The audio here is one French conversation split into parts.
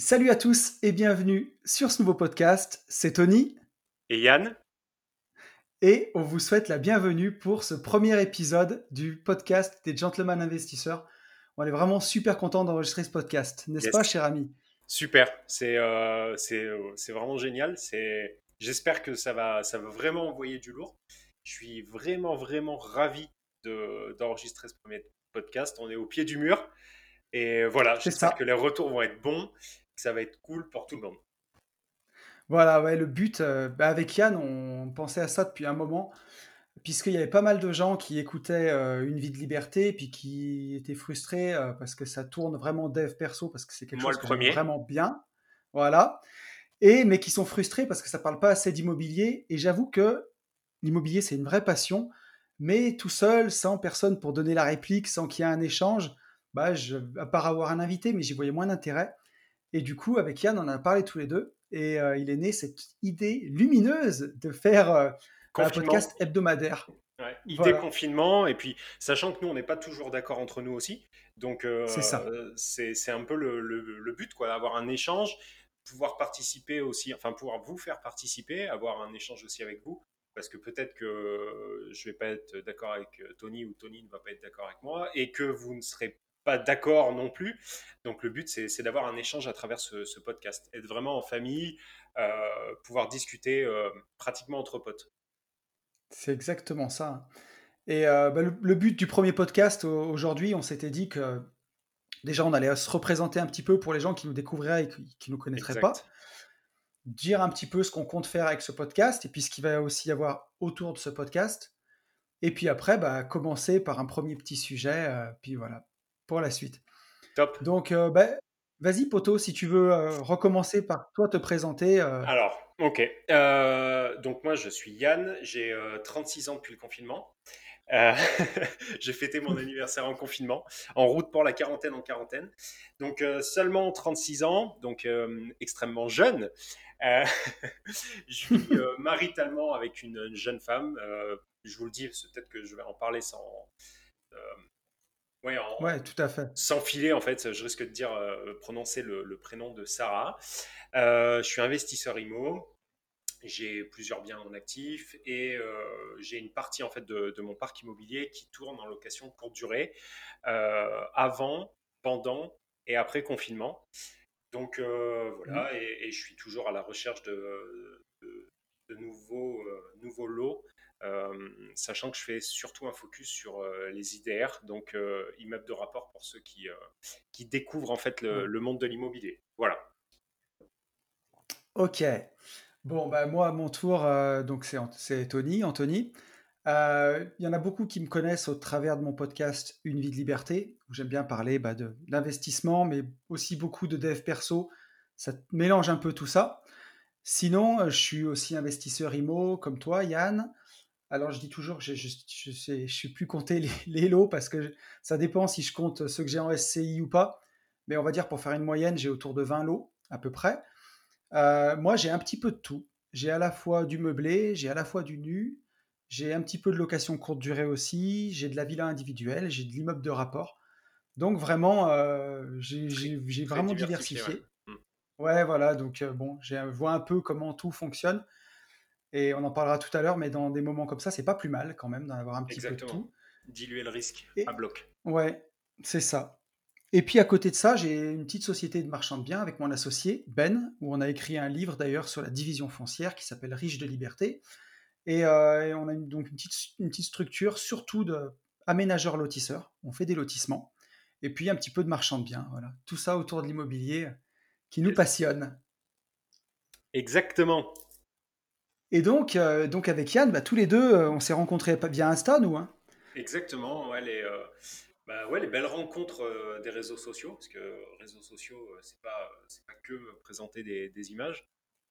Salut à tous et bienvenue sur ce nouveau podcast. C'est Tony. Et Yann. Et on vous souhaite la bienvenue pour ce premier épisode du podcast des Gentlemen Investisseurs. On est vraiment super content d'enregistrer ce podcast, n'est-ce pas, cher ami? Super, c'est euh, euh, c'est vraiment génial. J'espère que ça va, ça va vraiment envoyer du lourd. Je suis vraiment, vraiment ravi d'enregistrer ce premier podcast. On est au pied du mur. Et voilà, j'espère que les retours vont être bons, ça va être cool pour tout le monde. Voilà, ouais, le but, euh, bah, avec Yann, on pensait à ça depuis un moment, puisqu'il y avait pas mal de gens qui écoutaient euh, Une vie de liberté, puis qui étaient frustrés euh, parce que ça tourne vraiment dev perso, parce que c'est quelque chose qui vraiment bien. Voilà. Et, mais qui sont frustrés parce que ça parle pas assez d'immobilier. Et j'avoue que l'immobilier, c'est une vraie passion, mais tout seul, sans personne pour donner la réplique, sans qu'il y ait un échange, bah, je, à part avoir un invité, mais j'y voyais moins d'intérêt. Et du coup, avec Yann, on en a parlé tous les deux. Et euh, il est né cette idée lumineuse de faire euh, un podcast hebdomadaire. idée confinement, et puis sachant que nous, on n'est pas toujours d'accord entre nous aussi. Donc, euh, c'est un peu le, le, but, quoi, d'avoir un échange, pouvoir participer aussi, enfin, pouvoir vous faire participer, avoir un échange aussi avec vous. Parce que peut-être que je ne vais pas être d'accord avec Tony ou Tony ne va pas être d'accord avec moi et que vous ne serez pas d'accord non plus. Donc le but, c'est d'avoir un échange à travers ce, podcast, être vraiment en famille, euh, pouvoir discuter euh, pratiquement entre potes. C'est exactement ça. Et euh, bah, le, but du premier podcast aujourd'hui, on s'était dit que déjà on allait se représenter un petit peu pour les gens qui nous découvriraient et qui ne nous connaîtraient pas, dire un petit peu ce qu'on compte faire avec ce podcast et puis ce qu'il va aussi y avoir autour de ce podcast. Et puis après, bah, commencer par un premier petit sujet, puis voilà, pour la suite. Top. Donc, euh, bah, vas-y, Poto, si tu veux euh, recommencer par toi te présenter. Euh. Alors, ok. donc, moi, je suis Yann, j'ai 36 ans depuis le confinement. j'ai fêté mon anniversaire en confinement, en route pour la quarantaine en quarantaine. Donc, seulement 36 ans, donc extrêmement jeune. je suis maritalement avec une, jeune femme. je vous le dis, peut-être que je vais en parler sans, Ouais, tout à fait. Sans filer, en fait, je risque de dire euh, prononcer le, prénom de Sarah. Euh, je suis investisseur IMO. J'ai plusieurs biens en actif et euh, j'ai une partie en fait de, mon parc immobilier qui tourne en location courte durée avant, pendant et après confinement. Donc voilà, mmh. et, je suis toujours à la recherche de, de nouveaux, nouveaux lots sachant que je fais surtout un focus sur euh, les IDR, donc euh, immeubles de rapport pour ceux qui, qui découvrent en fait le, monde de l'immobilier. Voilà. Ok. Bon, bah, moi, à mon tour, donc c'est Tony, Anthony. Il y en a beaucoup qui me connaissent au travers de mon podcast Une vie de liberté, où j'aime bien parler bah, d'investissement, mais aussi beaucoup de dev perso. Ça mélange un peu tout ça. Sinon, je suis aussi investisseur IMO, comme toi, Yann. Alors, je dis toujours que je ne sais, plus compter les, lots parce que ça dépend si je compte ceux que j'ai en SCI ou pas. Mais on va dire pour faire une moyenne, j'ai autour de 20 lots à peu près. Euh, moi, j'ai un petit peu de tout. J'ai à la fois du meublé, j'ai à la fois du nu, j'ai un petit peu de location courte durée aussi, j'ai de la villa individuelle, j'ai de l'immeuble de rapport. Donc vraiment, euh, j'ai vraiment diversifié. Mmh. Ouais. voilà. Donc euh, bon, je vois un peu comment tout fonctionne. Et on en parlera tout à l'heure, mais dans des moments comme ça, c'est pas plus mal quand même d'en avoir un petit peu de tout. Diluer le risque à bloc. Ouais, c'est ça. Et puis à côté de ça, j'ai une petite société de marchand de biens avec mon associé Ben, où on a écrit un livre d'ailleurs sur la division foncière qui s'appelle Riche de liberté. Et, euh, on a donc une petite, une petite structure surtout de aménageurs lotisseurs. On fait des lotissements. Et puis un petit peu de marchand de biens. Voilà. Tout ça autour de l'immobilier qui nous passionne. Exactement. Et donc, euh, donc avec Yann, bah, tous les deux, euh, on s'est rencontrés via Insta, nous. Hein. Exactement, ouais, les, euh, bah, ouais, les belles rencontres des réseaux sociaux, parce que réseaux sociaux, c'est pas, c'est pas que présenter des, des images.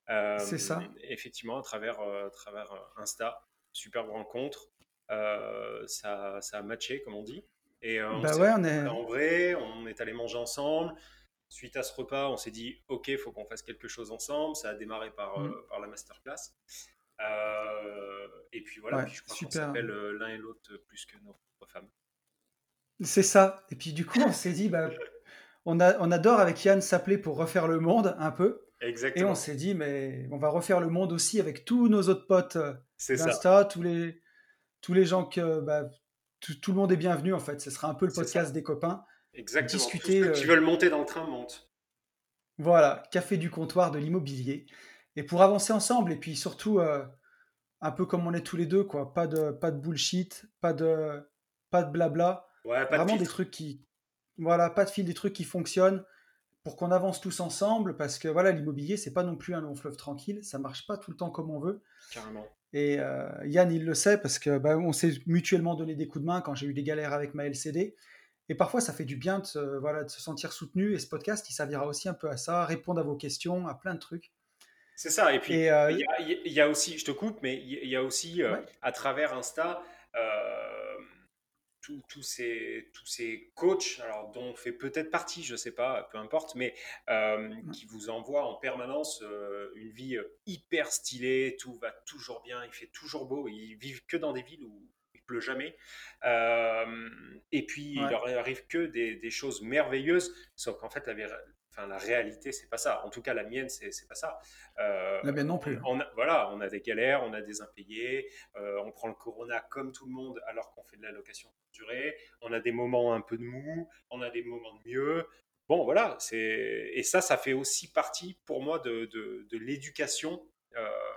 c'est ça. Effectivement, à travers, à travers Insta, superbe rencontre, ça, ça a matché, comme on dit. Et bah ouais, on est... en vrai, on est allé manger ensemble. Suite à ce repas, on s'est dit, OK, il faut qu'on fasse quelque chose ensemble. Ça a démarré par, mm. par la masterclass. Euh, et puis voilà, je crois qu'on s'appelle euh, l'un et l'autre plus que nos femmes. C'est ça. Et puis du coup, on s'est dit, bah, on, a, on adore avec Yann s'appeler pour refaire le monde un peu. Et on Exactement. s'est dit, mais on va refaire le monde aussi avec tous nos autres potes euh, d'Insta, tous les, tous les gens que. bah, tout, tout le monde est bienvenu en fait. Ce sera un peu le podcast des copains. Exactement. Tous Discuter, ceux qui veulent monter dans le train montent. voilà, café du comptoir de l'immobilier. Et pour avancer ensemble, et puis surtout, euh, un peu comme on est tous les deux, quoi. Pas de, pas de bullshit, pas de, pas de blabla. Ouais, pas de Vraiment des trucs qui. Voilà, pas de fil, des trucs qui fonctionnent pour qu'on avance tous ensemble. Parce que voilà, l'immobilier, c'est pas non plus un long fleuve tranquille. Ça marche pas tout le temps comme on veut. Carrément. Et euh, Yann, il le sait parce que bah, on s'est mutuellement donné des coups de main quand j'ai eu des galères avec ma LCD. Et parfois, ça fait du bien de se, voilà, de se sentir soutenu. Et ce podcast, il servira aussi un peu à ça, répondre à vos questions, à plein de trucs. C'est ça. Et puis, il euh, y a, il y a aussi, je te coupe, mais il y a aussi, euh, ouais, à travers Insta, euh, tous ces, tous ces coachs, alors dont on fait peut-être partie, je sais pas, peu importe, mais euh, qui vous envoient en permanence euh, une vie hyper stylée, tout va toujours bien, il fait toujours beau, ils vivent que dans des villes où pleut jamais. Euh, et puis, il leur arrive que des, des choses merveilleuses, sauf qu'en fait, la, enfin, la réalité, c'est pas ça. En tout cas, la mienne, c'est c'est pas ça. Euh, la mienne non on, plus. on a, voilà, on a des galères, on a des impayés, euh, on prend le corona comme tout le monde alors qu'on fait de la location durée, on a des moments un peu de mou, on a des moments de mieux. Bon, voilà, c'est et ça, ça fait aussi partie pour moi de, de, de l'éducation euh,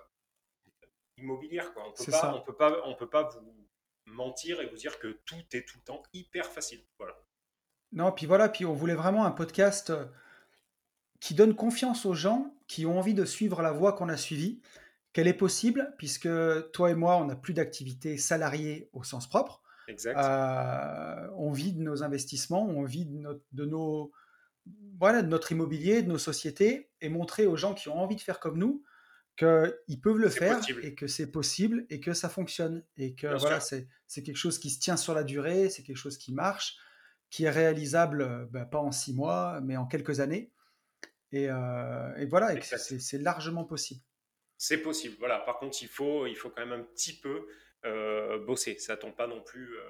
immobilière. Quoi. On peut C'est pas, on ça. peut pas, on peut pas vous mentir et vous dire que tout est tout le temps hyper facile. Voilà. Non, puis voilà, puis on voulait vraiment un podcast euh, qui donne confiance aux gens qui ont envie de suivre la voie qu'on a suivie, qu'elle est possible, puisque toi et moi, on n'a plus d'activité salariée au sens propre. Exact. Euh, on vit de nos investissements, on vit de, notre- de nos, voilà, de notre immobilier, de nos sociétés, et montrer aux gens qui ont envie de faire comme nous qu'ils peuvent le faire possible, et que c'est possible et que ça fonctionne. Et que bien voilà, c'est quelque chose qui se tient sur la durée, c'est quelque chose qui marche, qui est réalisable, euh, bah, pas en six mois, mais en quelques années. Et, euh, et voilà, c'est largement possible. C'est possible. Voilà. Par contre, il faut, il faut quand même un petit peu euh, bosser. Ça tombe pas non plus euh,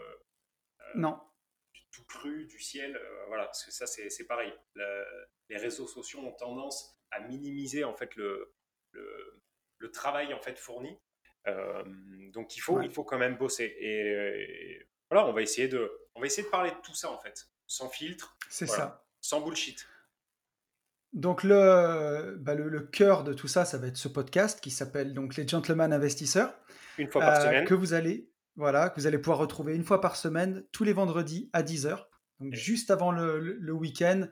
Non, tout cru du ciel. voilà, parce que ça, c'est c'est pareil. Le- les réseaux sociaux ont tendance à minimiser en fait le, le, le travail en fait fourni. Euh, donc il faut, ouais, il faut quand même bosser. Et, et voilà, on va essayer de, on va essayer de parler de tout ça en fait, sans filtre. c'est Voilà, ça. sans bullshit. Donc le, bah, le, le cœur de tout ça, ça va être ce podcast qui s'appelle donc les Gentlemen Investisseurs. Une fois par euh, semaine. que vous allez voilà que vous allez pouvoir retrouver une fois par semaine tous les vendredis à 10h donc juste avant le, le- week-end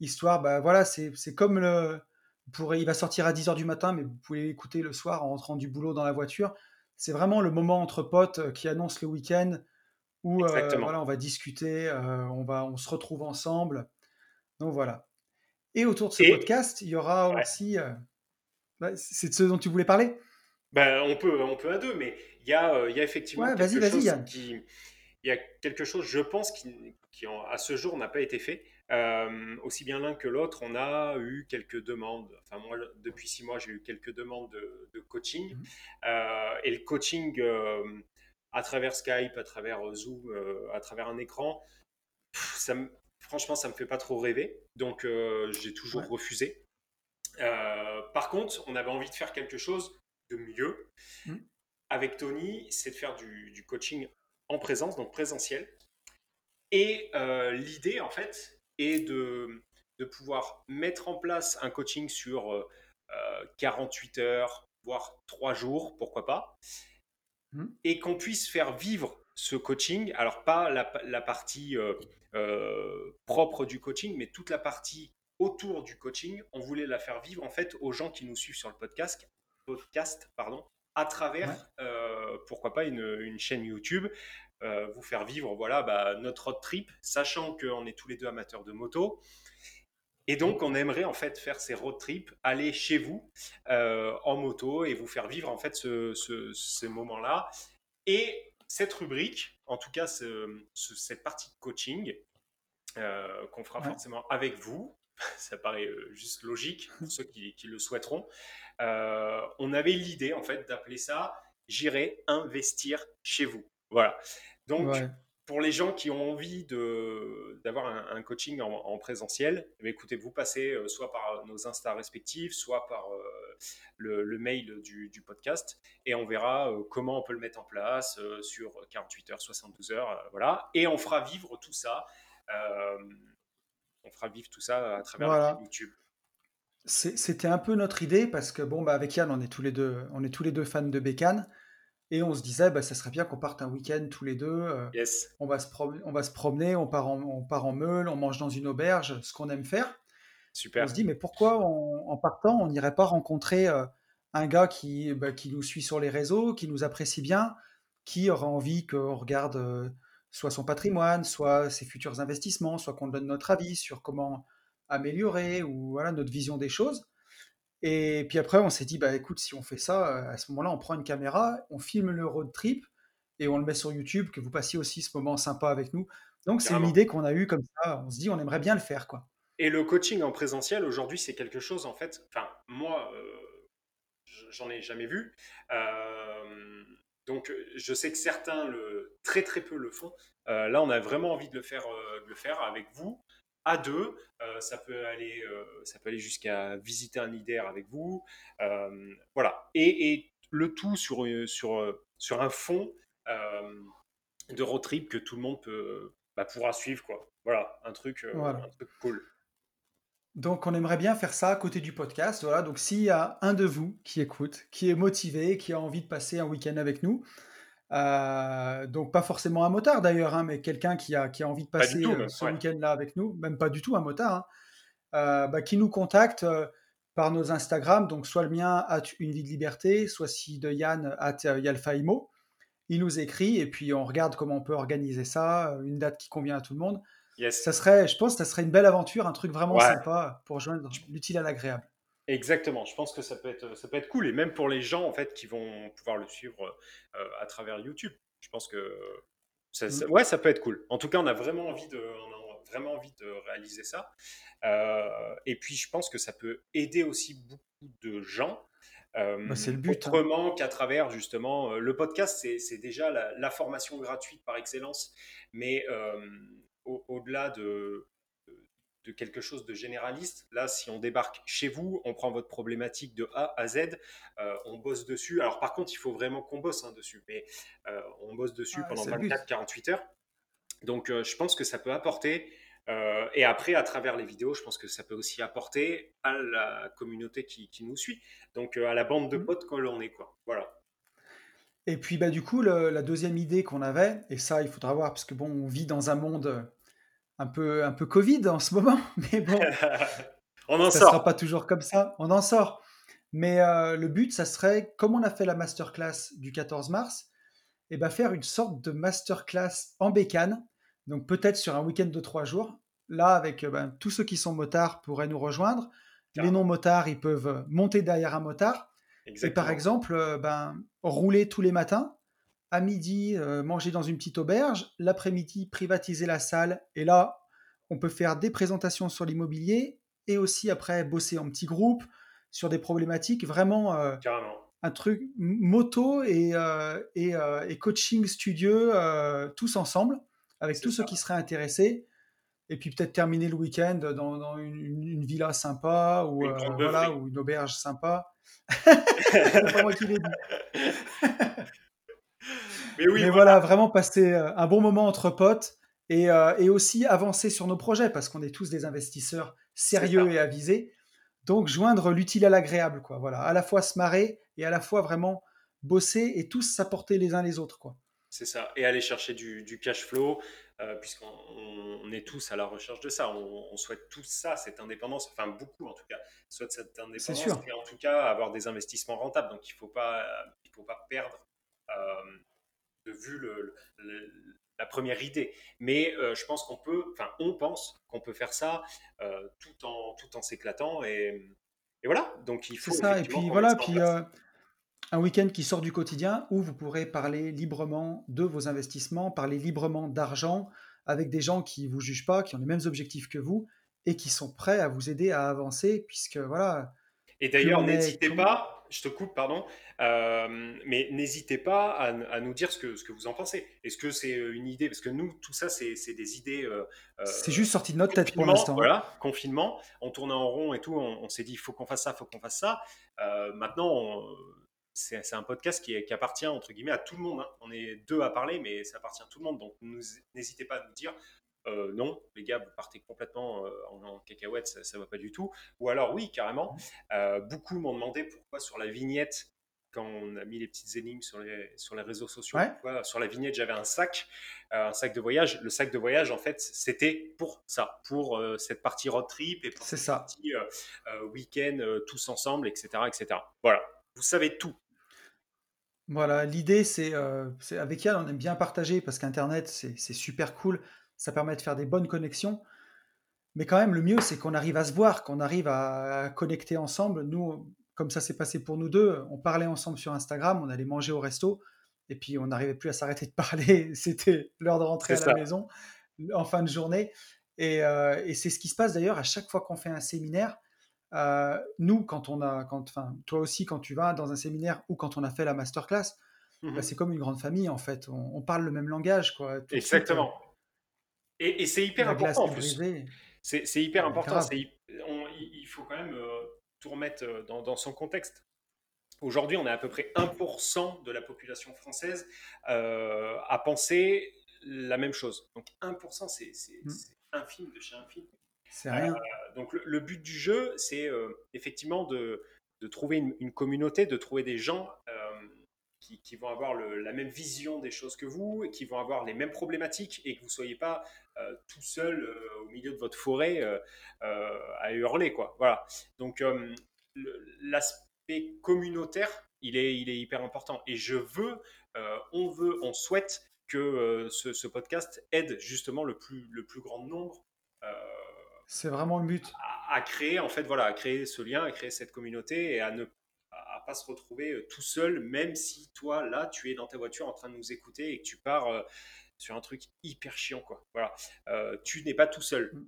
histoire bah voilà c'est comme le pourrez- il va sortir à 10h du matin mais vous pouvez l'écouter le soir en rentrant du boulot dans la voiture. C'est vraiment le moment entre potes euh, qui annonce le week-end où euh, voilà on va discuter euh, on va on se retrouve ensemble. Donc voilà. Et autour de ce Et podcast il y aura ouais. aussi euh, ouais, c'est de ce dont tu voulais parler? Ben, on peut, on peut à deux, mais il y y a effectivement ouais quelque chose qui, il y a quelque chose, je pense, qui, qui en- à ce jour n'a pas été fait. Euh, aussi bien l'un que l'autre, on a eu quelques demandes. Enfin, moi, depuis six mois, j'ai eu quelques demandes de, de coaching. Mhm. Euh, et le coaching euh, à travers Skype, à travers Zoom, à travers un écran, pff, ça me- franchement, ça me fait pas trop rêver. Donc, j'ai toujours ouais refusé. Par contre, on avait envie de faire quelque chose de mieux Mhm. avec Tony, c'est de faire du, du coaching en présence, donc présentiel. Et euh, l'idée, en fait, est de, de pouvoir mettre en place un coaching sur euh, euh, 48 heures, voire 3 jours, pourquoi pas, Mhm. et qu'on puisse faire vivre ce coaching. Alors, pas la, la partie euh, euh, propre du coaching, mais toute la partie autour du coaching. On voulait la faire vivre, en fait, aux gens qui nous suivent sur le podcast, podcast pardon, à travers, euh, pourquoi pas, une, une chaîne YouTube. Euh, vous faire vivre voilà, bah, notre road trip, sachant qu'on est tous les deux amateurs de moto. Et donc, on aimerait en fait faire ces road trips, aller chez vous euh, en moto et vous faire vivre en fait ce, moments-là. Et cette rubrique, en tout cas ce- ce- cette partie de coaching euh, qu'on fera ouais forcément avec vous, ça paraît juste logique pour ceux qui, qui le souhaiteront. Euh, on avait l'idée en fait d'appeler ça J'irai investir chez vous. Voilà. Donc ouais pour les gens qui ont envie d'avoir un, coaching en, présentiel, eh écoutez, vous passez euh, soit par nos Insta respectifs, soit par euh, le, mail du, podcast, et on verra euh, comment on peut le mettre en place sur 48 heures, 72 heures, voilà. Et on fera vivre tout ça. on fera vivre tout ça à travers YouTube. C'était un peu notre idée parce que bon, bah avec Yann, on est tous les deux, on est tous les deux fans de Bécane. Et on se disait, bah, ça serait bien qu'on parte un week-end tous les deux. Euh, yes. on, va se on va se promener, on part, en, on part en meule, on mange dans une auberge, ce qu'on aime faire. Super. On se dit, mais pourquoi en partant, on n'irait pas rencontrer euh, un gars qui, bah, qui nous suit sur les réseaux, qui nous apprécie bien, qui aura envie qu'on regarde euh, soit son patrimoine, soit ses futurs investissements, soit qu'on donne notre avis sur comment améliorer ou voilà notre vision des choses. Et puis après, on s'est dit, bah écoute, si on fait ça, euh, à ce moment-là, on prend une caméra, on filme le road trip et on le met sur YouTube, que vous passiez aussi ce moment sympa avec nous. Donc c'est une idée qu'on a eue comme ça. On se dit, on aimerait bien le faire, quoi. Et le coaching en présentiel aujourd'hui, c'est quelque chose en fait. Enfin, moi, euh, j'en ai jamais vu. Euh, donc, je sais que certains le très très peu le font. là, on a vraiment envie de le faire, de le faire avec vous à deux. Euh, ça peut aller, euh, ça peut aller jusqu'à visiter un IDR avec vous. Euh, voilà. Et, le tout sur, sur, sur un fond de road trip que tout le monde peut, bah, pourra suivre. Quoi. Voilà, un truc, un truc cool. Donc, on aimerait bien faire ça à côté du podcast. Voilà. Donc, s'il y a un de vous qui écoute, qui est motivé, qui a envie de passer un week-end avec nous, euh, donc pas forcément un motard d'ailleurs, hein, mais quelqu'un qui a, qui a envie de passer euh, ce week-end-là avec nous, même pas du tout un motard, hein, euh, bah, qui nous contacte par nos Instagram, donc soit le mien, at une vie de liberté, soit si de Yann, at Yalfaimo. Il nous écrit et puis on regarde comment on peut organiser ça, une date qui convient à tout le monde. Ça serait, je pense que ça serait une belle aventure, un truc vraiment sympa pour joindre l'utile à l'agréable. Exactement, je pense que ça peut, être, ça peut être cool, et même pour les gens en fait qui vont pouvoir le suivre euh, à travers YouTube. Je pense que ça, mmh. ouais, ça peut être cool. En tout cas, on a vraiment envie de, on a vraiment envie de réaliser ça. Euh, et puis, je pense que ça peut aider aussi beaucoup de gens. Bah, c'est le but. Hein. Autrement qu'à travers justement le podcast, c'est déjà la, formation gratuite par excellence. Mais au-delà de, de quelque chose de généraliste. Là, si on débarque chez vous, on prend votre problématique de A à Z, euh, on bosse dessus. Alors par contre, il faut vraiment qu'on bosse hein, dessus, mais euh, on bosse dessus pendant 24-48 heures. Donc euh, je pense que ça peut apporter. et après, à travers les vidéos, je pense que ça peut aussi apporter à la communauté qui, nous suit, donc à la bande de mmh. potes quand l'on est. Quoi. Voilà. Et puis bah, du coup, la deuxième idée qu'on avait, et ça il faudra voir, parce que bon, on vit dans un monde un peu, un peu Covid en ce moment, mais bon, on en ça ne sera pas toujours comme ça, on en sort. Mais euh, le but, ça serait, comme on a fait la masterclass du 14 mars, et eh ben faire une sorte de masterclass en bécane, donc peut-être sur un week-end de trois jours. Là, avec euh, ben, tous ceux qui sont motards pourraient nous rejoindre. Les non-motards, ils peuvent monter derrière un motard. Et par exemple, euh, ben, rouler tous les matins à midi, euh, manger dans une petite auberge, l'après-midi, privatiser la salle, et là, on peut faire des présentations sur l'immobilier, et aussi après bosser en petits groupes sur des problématiques, vraiment euh, un truc moto et, euh, et, coaching studio, tous ensemble, avec tous ceux qui seraient intéressés, et puis peut-être terminer le week-end dans, une, villa sympa, ou, voilà, ou une auberge sympa. C'est pas moi qui l'ai dit. Mais, voilà. vraiment passer euh, un bon moment entre potes euh, et, aussi avancer sur nos projets parce qu'on est tous des investisseurs sérieux et avisés. Donc joindre l'utile à l'agréable, quoi. Voilà, à la fois se marrer et à la fois vraiment bosser et tous s'apporter les uns les autres, quoi. C'est ça, et aller chercher du, cash flow, euh, puisqu'on est tous à la recherche de ça. On, souhaite tous ça, cette indépendance, enfin beaucoup en tout cas, souhaite cette indépendance et en tout cas avoir des investissements rentables. Donc il ne faut, pas, il faut pas perdre de vue le, la première idée. Mais euh, je pense qu'on peut, enfin, on pense qu'on peut faire ça euh, tout en tout en s'éclatant et, et, voilà. Donc il faut. C'est ça. Et puis voilà. Puis euh, un week-end qui sort du quotidien où vous pourrez parler librement de vos investissements, parler librement d'argent avec des gens qui vous jugent pas, qui ont les mêmes objectifs que vous et qui sont prêts à vous aider à avancer, puisque voilà. Et d'ailleurs, n'hésitez pas, je te coupe, pardon, euh, mais n'hésitez pas à, à nous dire ce que, ce que vous en pensez. Est-ce que c'est une idée? Parce que nous, tout ça, c'est des idées. euh, c'est euh, juste sorti de notre tête pour confinement, l'instant. voilà, confinement, on tournait en rond et tout, on, on s'est dit, il faut qu'on fasse ça, il faut qu'on fasse ça. Euh, maintenant, c'est un podcast qui, appartient, entre guillemets, à tout le monde. hein. On est deux à parler, mais ça appartient à tout le monde. Donc, n'hésitez pas à nous dire, euh, non, les gars, vous partez complètement euh, en, en cacahuète, ça, ça va pas du tout. Ou alors, oui, carrément. Euh, beaucoup m'ont demandé pourquoi sur la vignette, quand on a mis les petites énigmes sur les, sur les réseaux sociaux, Ouais, pourquoi sur la vignette j'avais un sac, un sac de voyage. Le sac de voyage, en fait, c'était pour ça, pour cette partie road trip et pour cette ça. partie week-end tous ensemble, etc., etc. Voilà, vous savez tout. Voilà, l'idée, c'est avec Yann, on aime bien partager parce qu'Internet, c'est super cool. Ça permet de faire des bonnes connexions. Mais quand même, le mieux, c'est qu'on arrive à se voir, qu'on arrive à, connecter ensemble. Nous, comme ça s'est passé pour nous deux, on parlait ensemble sur Instagram, on allait manger au resto, et puis on n'arrivait plus à s'arrêter de parler. C'était l'heure de rentrer à la maison en fin de journée. Et, euh, et c'est ce qui se passe d'ailleurs à chaque fois qu'on fait un séminaire. Euh, nous, quand on a, quand, enfin, toi aussi, quand tu vas dans un séminaire ou quand on a fait la masterclass, bah, Mhm. c'est comme une grande famille en fait. On, on parle le même langage, quoi. Tout de suite, euh, Exactement. Et, et c'est hyper la important en plus. C'est hyper Mais important. on- il faut quand même euh, tout remettre euh, dans, dans son contexte. Aujourd'hui, on est à peu près 1% de la population française euh, à penser la même chose. Donc 1%, c'est Mm. c'est infime de chez infime. C'est Euh, rien. donc le, le but du jeu, c'est effectivement de, de trouver une, une communauté, de trouver des gens qui, qui vont avoir le- la même vision des choses que vous, et qui vont avoir les mêmes problématiques, et que vous ne soyez pas euh, tout seul euh, au milieu de votre forêt euh, à hurler. Quoi. Voilà. Donc l'aspect communautaire, il est, il est hyper important. Et je veux, on veut, on souhaite que ce, ce podcast aide justement le plus, le plus grand nombre C'est vraiment le but. à, à créer en fait voilà à créer ce lien à créer cette communauté et à ne se retrouver euh, tout seul même si toi là tu es dans ta voiture en train de nous écouter et que tu pars euh, sur un truc hyper chiant quoi voilà Euh, tu n'es pas tout seul Mm.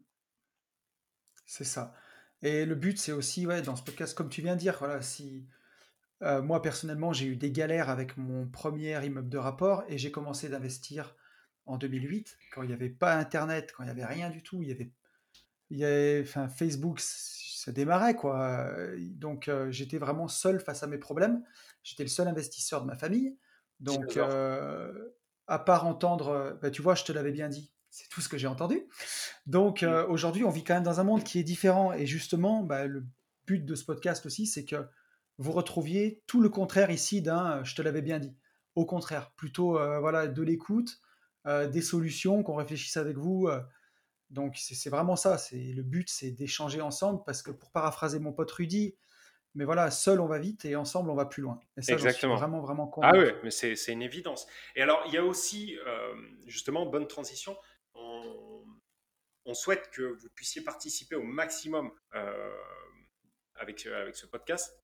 C'est ça. Et le but, c'est aussi, ouais, dans ce podcast, comme tu viens de dire, voilà, si moi personnellement, j'ai eu des galères avec mon premier immeuble de rapport et j'ai commencé d'investir en 2008, quand il n'y avait pas Internet, quand il n'y avait rien du tout, il y avait, il y avait, enfin, Facebook, ça démarrait, quoi. Donc, euh, j'étais vraiment seul face à mes problèmes. J'étais le seul investisseur de ma famille. Donc, euh, à part entendre, bah, tu vois, je te l'avais bien dit, c'est tout ce que j'ai entendu. Donc Mm. euh, aujourd'hui, on vit quand même dans un monde qui est différent. Et justement, bah, le but de ce podcast aussi, c'est que vous retrouviez tout le contraire ici d'un je te l'avais bien dit. Au contraire, plutôt voilà, de l'écoute, des solutions, qu'on réfléchisse avec vous. Donc c'est vraiment ça. C'est Le but, c'est d'échanger ensemble parce que pour paraphraser mon pote Rudy, mais voilà, seul on va vite et ensemble on va plus loin. Et ça, j'en suis exactement vraiment, vraiment ah convaincu. ouais mais c'est une évidence et alors il y a aussi euh, justement bonne transition on, on souhaite que vous puissiez participer au maximum euh, avec, avec ce podcast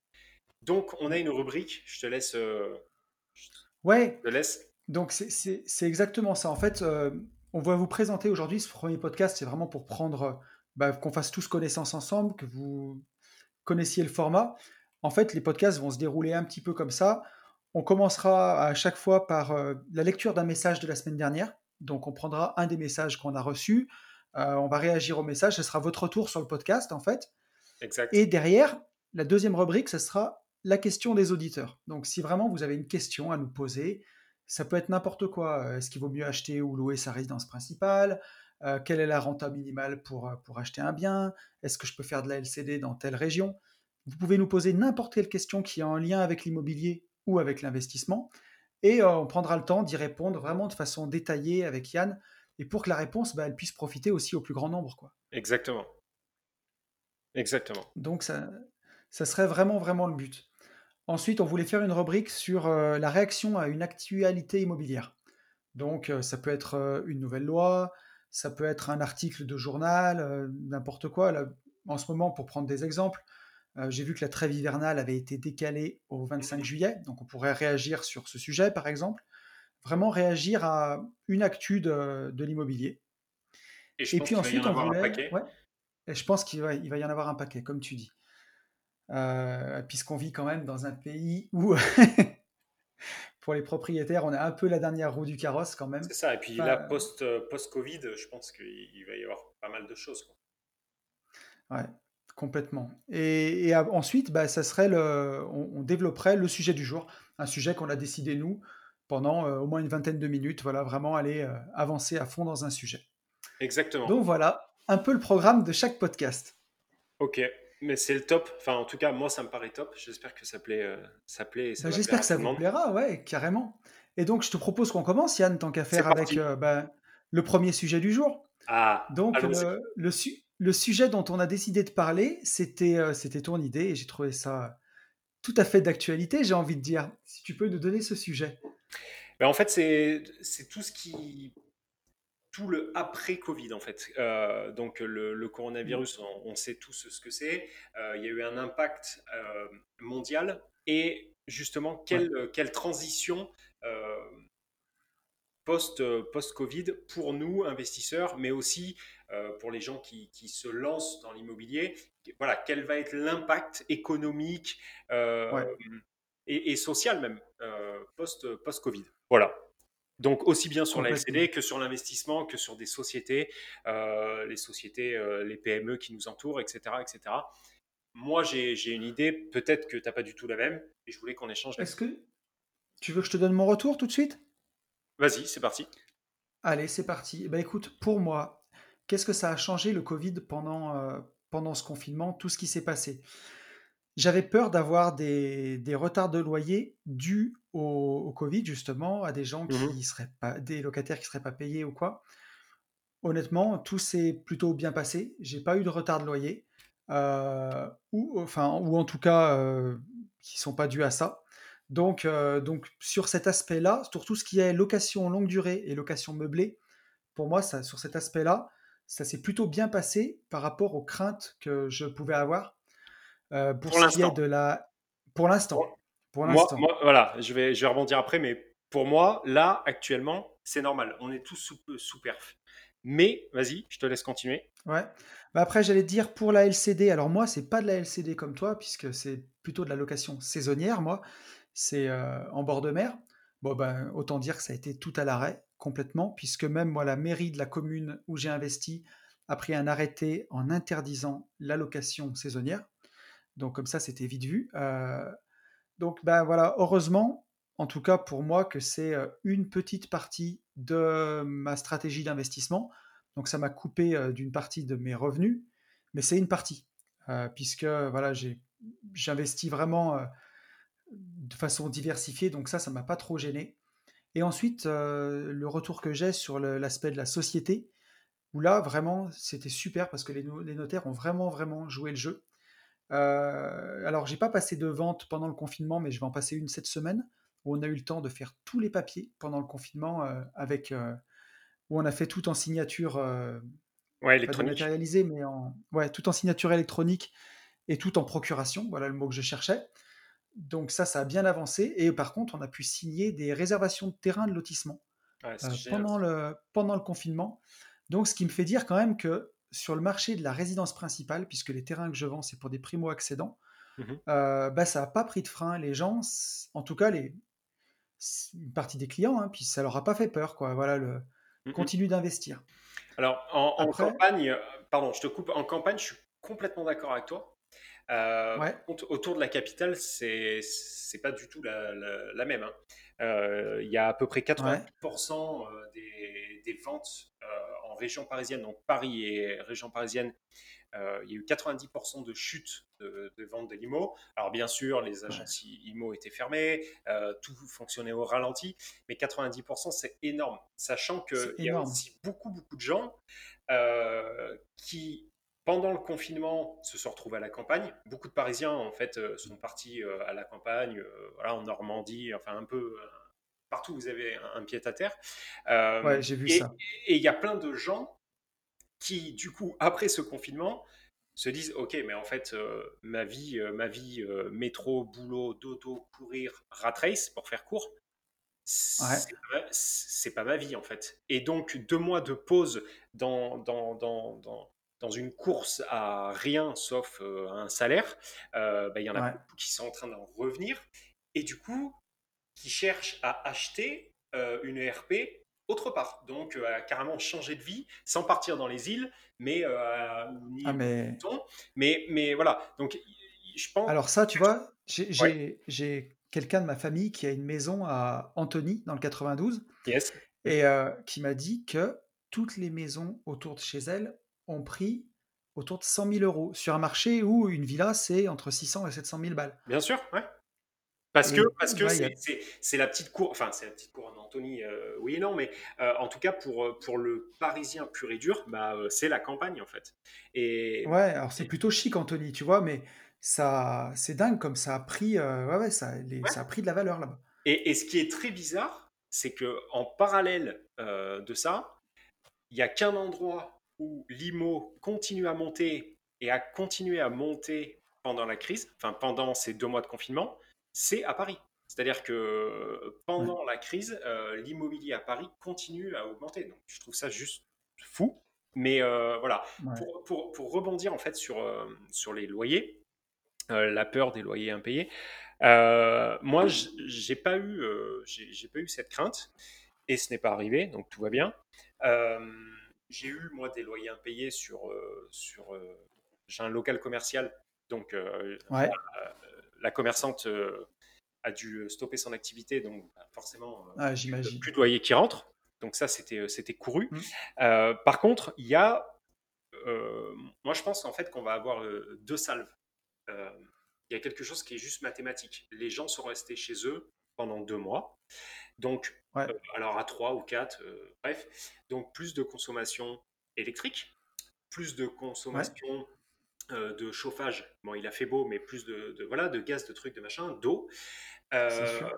donc on a une rubrique je te laisse euh, je Ouais, te laisse Donc c'est exactement ça. En fait, euh, on va vous présenter aujourd'hui ce premier podcast. C'est vraiment pour prendre, bah, qu'on fasse tous connaissance ensemble, que vous connaissiez le format. En fait, les podcasts vont se dérouler un petit peu comme ça. On commencera à chaque fois par euh, la lecture d'un message de la semaine dernière. Donc on prendra un des messages qu'on a reçus. Euh, on va réagir au message. Ce sera votre tour sur le podcast, en fait. exact Et derrière, la deuxième rubrique, ce sera la question des auditeurs. Donc, si vraiment vous avez une question à nous poser, ça peut être n'importe quoi. Euh, Est-ce qu'il vaut mieux acheter ou louer sa résidence principale? Euh, Quelle est la renta minimale pour, euh, pour acheter un bien? Est-ce que je peux faire de la LCD dans telle région? Vous pouvez nous poser n'importe quelle question qui est en lien avec l'immobilier ou avec l'investissement. Et euh, on prendra le temps d'y répondre vraiment de façon détaillée avec Yann. Et pour que la réponse, bah, elle puisse profiter aussi au plus grand nombre. Quoi. exactement exactement Donc ça, ça serait vraiment, vraiment le but. Ensuite, on voulait faire une rubrique sur euh, la réaction à une actualité immobilière. Donc, euh, ça peut être euh, une nouvelle loi, ça peut être un article de journal, n'importe quoi. Là, en ce moment, pour prendre des exemples, j'ai vu que la trêve hivernale avait été décalée au 25 juillet, donc on pourrait réagir sur ce sujet, par exemple. Vraiment réagir à une actu de, de l'immobilier. et je Et pense puis qu'il va y en ensuite, on voulait... Ouais, et je pense qu'il va, il va y en avoir un paquet, comme tu dis. Puisqu'on vit quand même dans un pays où pour les propriétaires, on a un peu la dernière roue du carrosse quand même. C'est ça, et puis là, post, post-Covid, je pense qu'il va y avoir pas mal de choses. Ouais, complètement. Et, ensuite, bah, ça serait le, on, développerait le sujet du jour, un sujet qu'on a décidé nous pendant au moins une vingtaine de minutes. Voilà, vraiment aller avancer à fond dans un sujet. Exactement. Donc voilà, un peu le programme de chaque podcast. Ok, mais c'est le top. Enfin, en tout cas, moi, ça me paraît top. J'espère que ça plaît. Euh, ça plaît bah, J'espère que ça vous plaira, ouais, carrément. Et donc, je te propose qu'on commence, Yann, tant qu'à faire avec euh, bah, le premier sujet du jour. Ah, donc, le, le, sujet dont on a décidé de parler, c'était euh, c'était ton idée et j'ai trouvé ça tout à fait d'actualité, j'ai envie de dire. Si tu peux nous donner ce sujet. Ben, en fait, c'est tout ce qui le après Covid en fait. Euh, donc le, coronavirus, on, sait tous ce que c'est. Euh, il y a eu un impact euh, mondial et justement quelle, quelle transition post post Covid pour nous investisseurs, mais aussi pour les gens qui, qui se lancent dans l'immobilier? Voilà, quel va être l'impact économique et, et, social même post post Covid. Voilà. Donc aussi bien sur la LCD que sur l'investissement, que sur des sociétés, euh, les sociétés, euh, les PME qui nous entourent, etc. etc. Moi, j'ai une idée, peut-être que tu n'as pas du tout la même, et je voulais qu'on échange. Est-ce que tu veux que je te donne mon retour tout de suite? Vas-y, c'est parti. Allez, c'est parti. Eh ben, écoute, pour moi, qu'est-ce que ça a changé le Covid pendant, euh, pendant ce confinement, tout ce qui s'est passé? J'avais peur d'avoir des, retards de loyer dus au, Covid, justement, à des gens mmh qui seraient pas, des locataires qui seraient pas payés ou quoi. Honnêtement, tout s'est plutôt bien passé. J'ai pas eu de retard de loyer, euh, ou, enfin, ou en tout cas, euh, qui sont pas dus à ça. Donc, euh, donc sur cet aspect-là, sur tout ce qui est location longue durée et location meublée, pour moi, ça, sur cet aspect-là, ça s'est plutôt bien passé par rapport aux craintes que je pouvais avoir. Euh, pour, ce qui est de la. Pour l'instant. Pour l'instant. voilà, je vais, je vais rebondir après, mais pour moi, là, actuellement, c'est normal. On est tous sous, sous perf. Mais vas-y, je te laisse continuer. Ouais. Bah après, j'allais dire pour la LCD. Alors moi, c'est pas de la LCD comme toi, puisque c'est plutôt de la location saisonnière. Moi, c'est euh, en bord de mer. Bon, ben, autant dire que ça a été tout à l'arrêt complètement, puisque même moi, la mairie de la commune où j'ai investi a pris un arrêté en interdisant la location saisonnière. Donc comme ça, c'était vite vu. Euh, donc ben voilà, heureusement, en tout cas pour moi, que c'est euh, une petite partie de ma stratégie d'investissement. Donc ça m'a coupé euh, d'une partie de mes revenus, mais c'est une partie, puisque voilà, j'investis vraiment de façon diversifiée, donc ça, ça m'a pas trop gêné. Et ensuite, le retour que j'ai sur l'aspect de la société, où là, vraiment, c'était super parce que les, notaires ont vraiment, vraiment joué le jeu. Euh, alors, j'ai pas passé de vente pendant le confinement, mais je vais en passer une cette semaine où on a eu le temps de faire tous les papiers pendant le confinement euh, avec euh, où on a fait tout en signature ouais, électronique, mais en ouais, tout en signature électronique et tout en procuration. Voilà le mot que je cherchais. Donc ça, ça a bien avancé. Et par contre, on a pu signer des réservations de terrain de lotissement pendant, le, pendant le confinement. Donc ce qui me fait dire quand même que sur le marché de la résidence principale, puisque les terrains que je vends, c'est pour des primo-accédants, mmh euh, bah, ça n'a pas pris de frein. Les gens, en tout cas, les, une partie des clients, hein, puis ça leur a pas fait peur. Quoi. Voilà, le, mmh continue d'investir. Alors, en, campagne, pardon, je te coupe, en campagne, je suis complètement d'accord avec toi. Euh, autour de la capitale, c'est c'est pas du tout la, même. Hein. Euh, il y a à peu près 80% des, des, ventes région parisienne, donc Paris et région parisienne, euh, il y a eu 90% de chute de, de vente de l'IMO. Alors bien sûr, les agences IMO étaient fermées, euh, tout fonctionnait au ralenti, mais 90% c'est énorme, sachant qu'il y a aussi beaucoup, beaucoup de gens euh, qui, pendant le confinement, se sont retrouvés à la campagne. Beaucoup de Parisiens, en fait, sont partis à la campagne, voilà, en Normandie, enfin un peu partout vous avez un, pied à terre. Euh, ouais, j'ai vu ça. Et il y a plein de gens qui, du coup, après ce confinement, se disent ok mais en fait euh, ma vie euh, ma vie métro boulot dodo courir rat race pour faire court c'est pas ma vie en fait et donc deux mois de pause dans dans, dans, dans une course à rien sauf un salaire, bah, il y en a beaucoup qui sont en train d'en revenir et du coup qui cherchent à acheter une ERP autre part. Donc, à carrément changer de vie sans partir dans les îles, mais ah, mais... mais... mais voilà. Donc, je pense. Alors ça, tu vois, j'ai quelqu'un de ma famille qui a une maison à Antony dans le 92 yes. et qui m'a dit que toutes les maisons autour de chez elle ont pris autour de 100 000 euros sur un marché où une villa c'est entre 600 et 700 000 balles. Bien sûr, ouais. Parce que parce que c'est la petite cour, enfin c'est la petite cour en Antony, euh, oui et non, mais euh, en tout cas pour euh, pour le Parisien pur et dur, bah c'est la campagne en fait. Et ouais, alors c'est plutôt chic Antony, tu vois, mais ça c'est dingue comme ça a pris, ouais, ouais, ça, ça a pris de la valeur là-bas. Et, et, ce qui est très bizarre, c'est que en parallèle de ça, il y a qu'un endroit où l'IMO continue à monter et a continué à monter pendant la crise, enfin pendant ces deux mois de confinement c'est à Paris. C'est-à-dire que pendant la crise, euh, l'immobilier à Paris continue à augmenter. Donc, je trouve ça juste fou. Mais euh, voilà, pour, rebondir en fait sur, euh, sur les loyers, la peur des loyers impayés, moi, j'ai pas eu, j'ai pas eu cette crainte et ce n'est pas arrivé, donc tout va bien. j'ai eu moi des loyers impayés sur, sur j'ai un local commercial, donc la commerçante euh, a dû stopper son activité, donc bah, forcément, euh, ah, j'imagine. plus de loyer qui rentre. Donc ça, c'était, euh, c'était couru. Mmh. par contre, il y a, moi je pense en fait qu'on va avoir deux salves. Il y a quelque chose qui est juste mathématique. Les gens sont restés chez eux pendant deux mois. Donc, alors à trois ou quatre, bref. Donc, plus de consommation électrique, plus de consommation euh, de chauffage. Bon, il a fait beau, mais plus de, voilà, de gaz, de trucs, de machin, d'eau. Euh,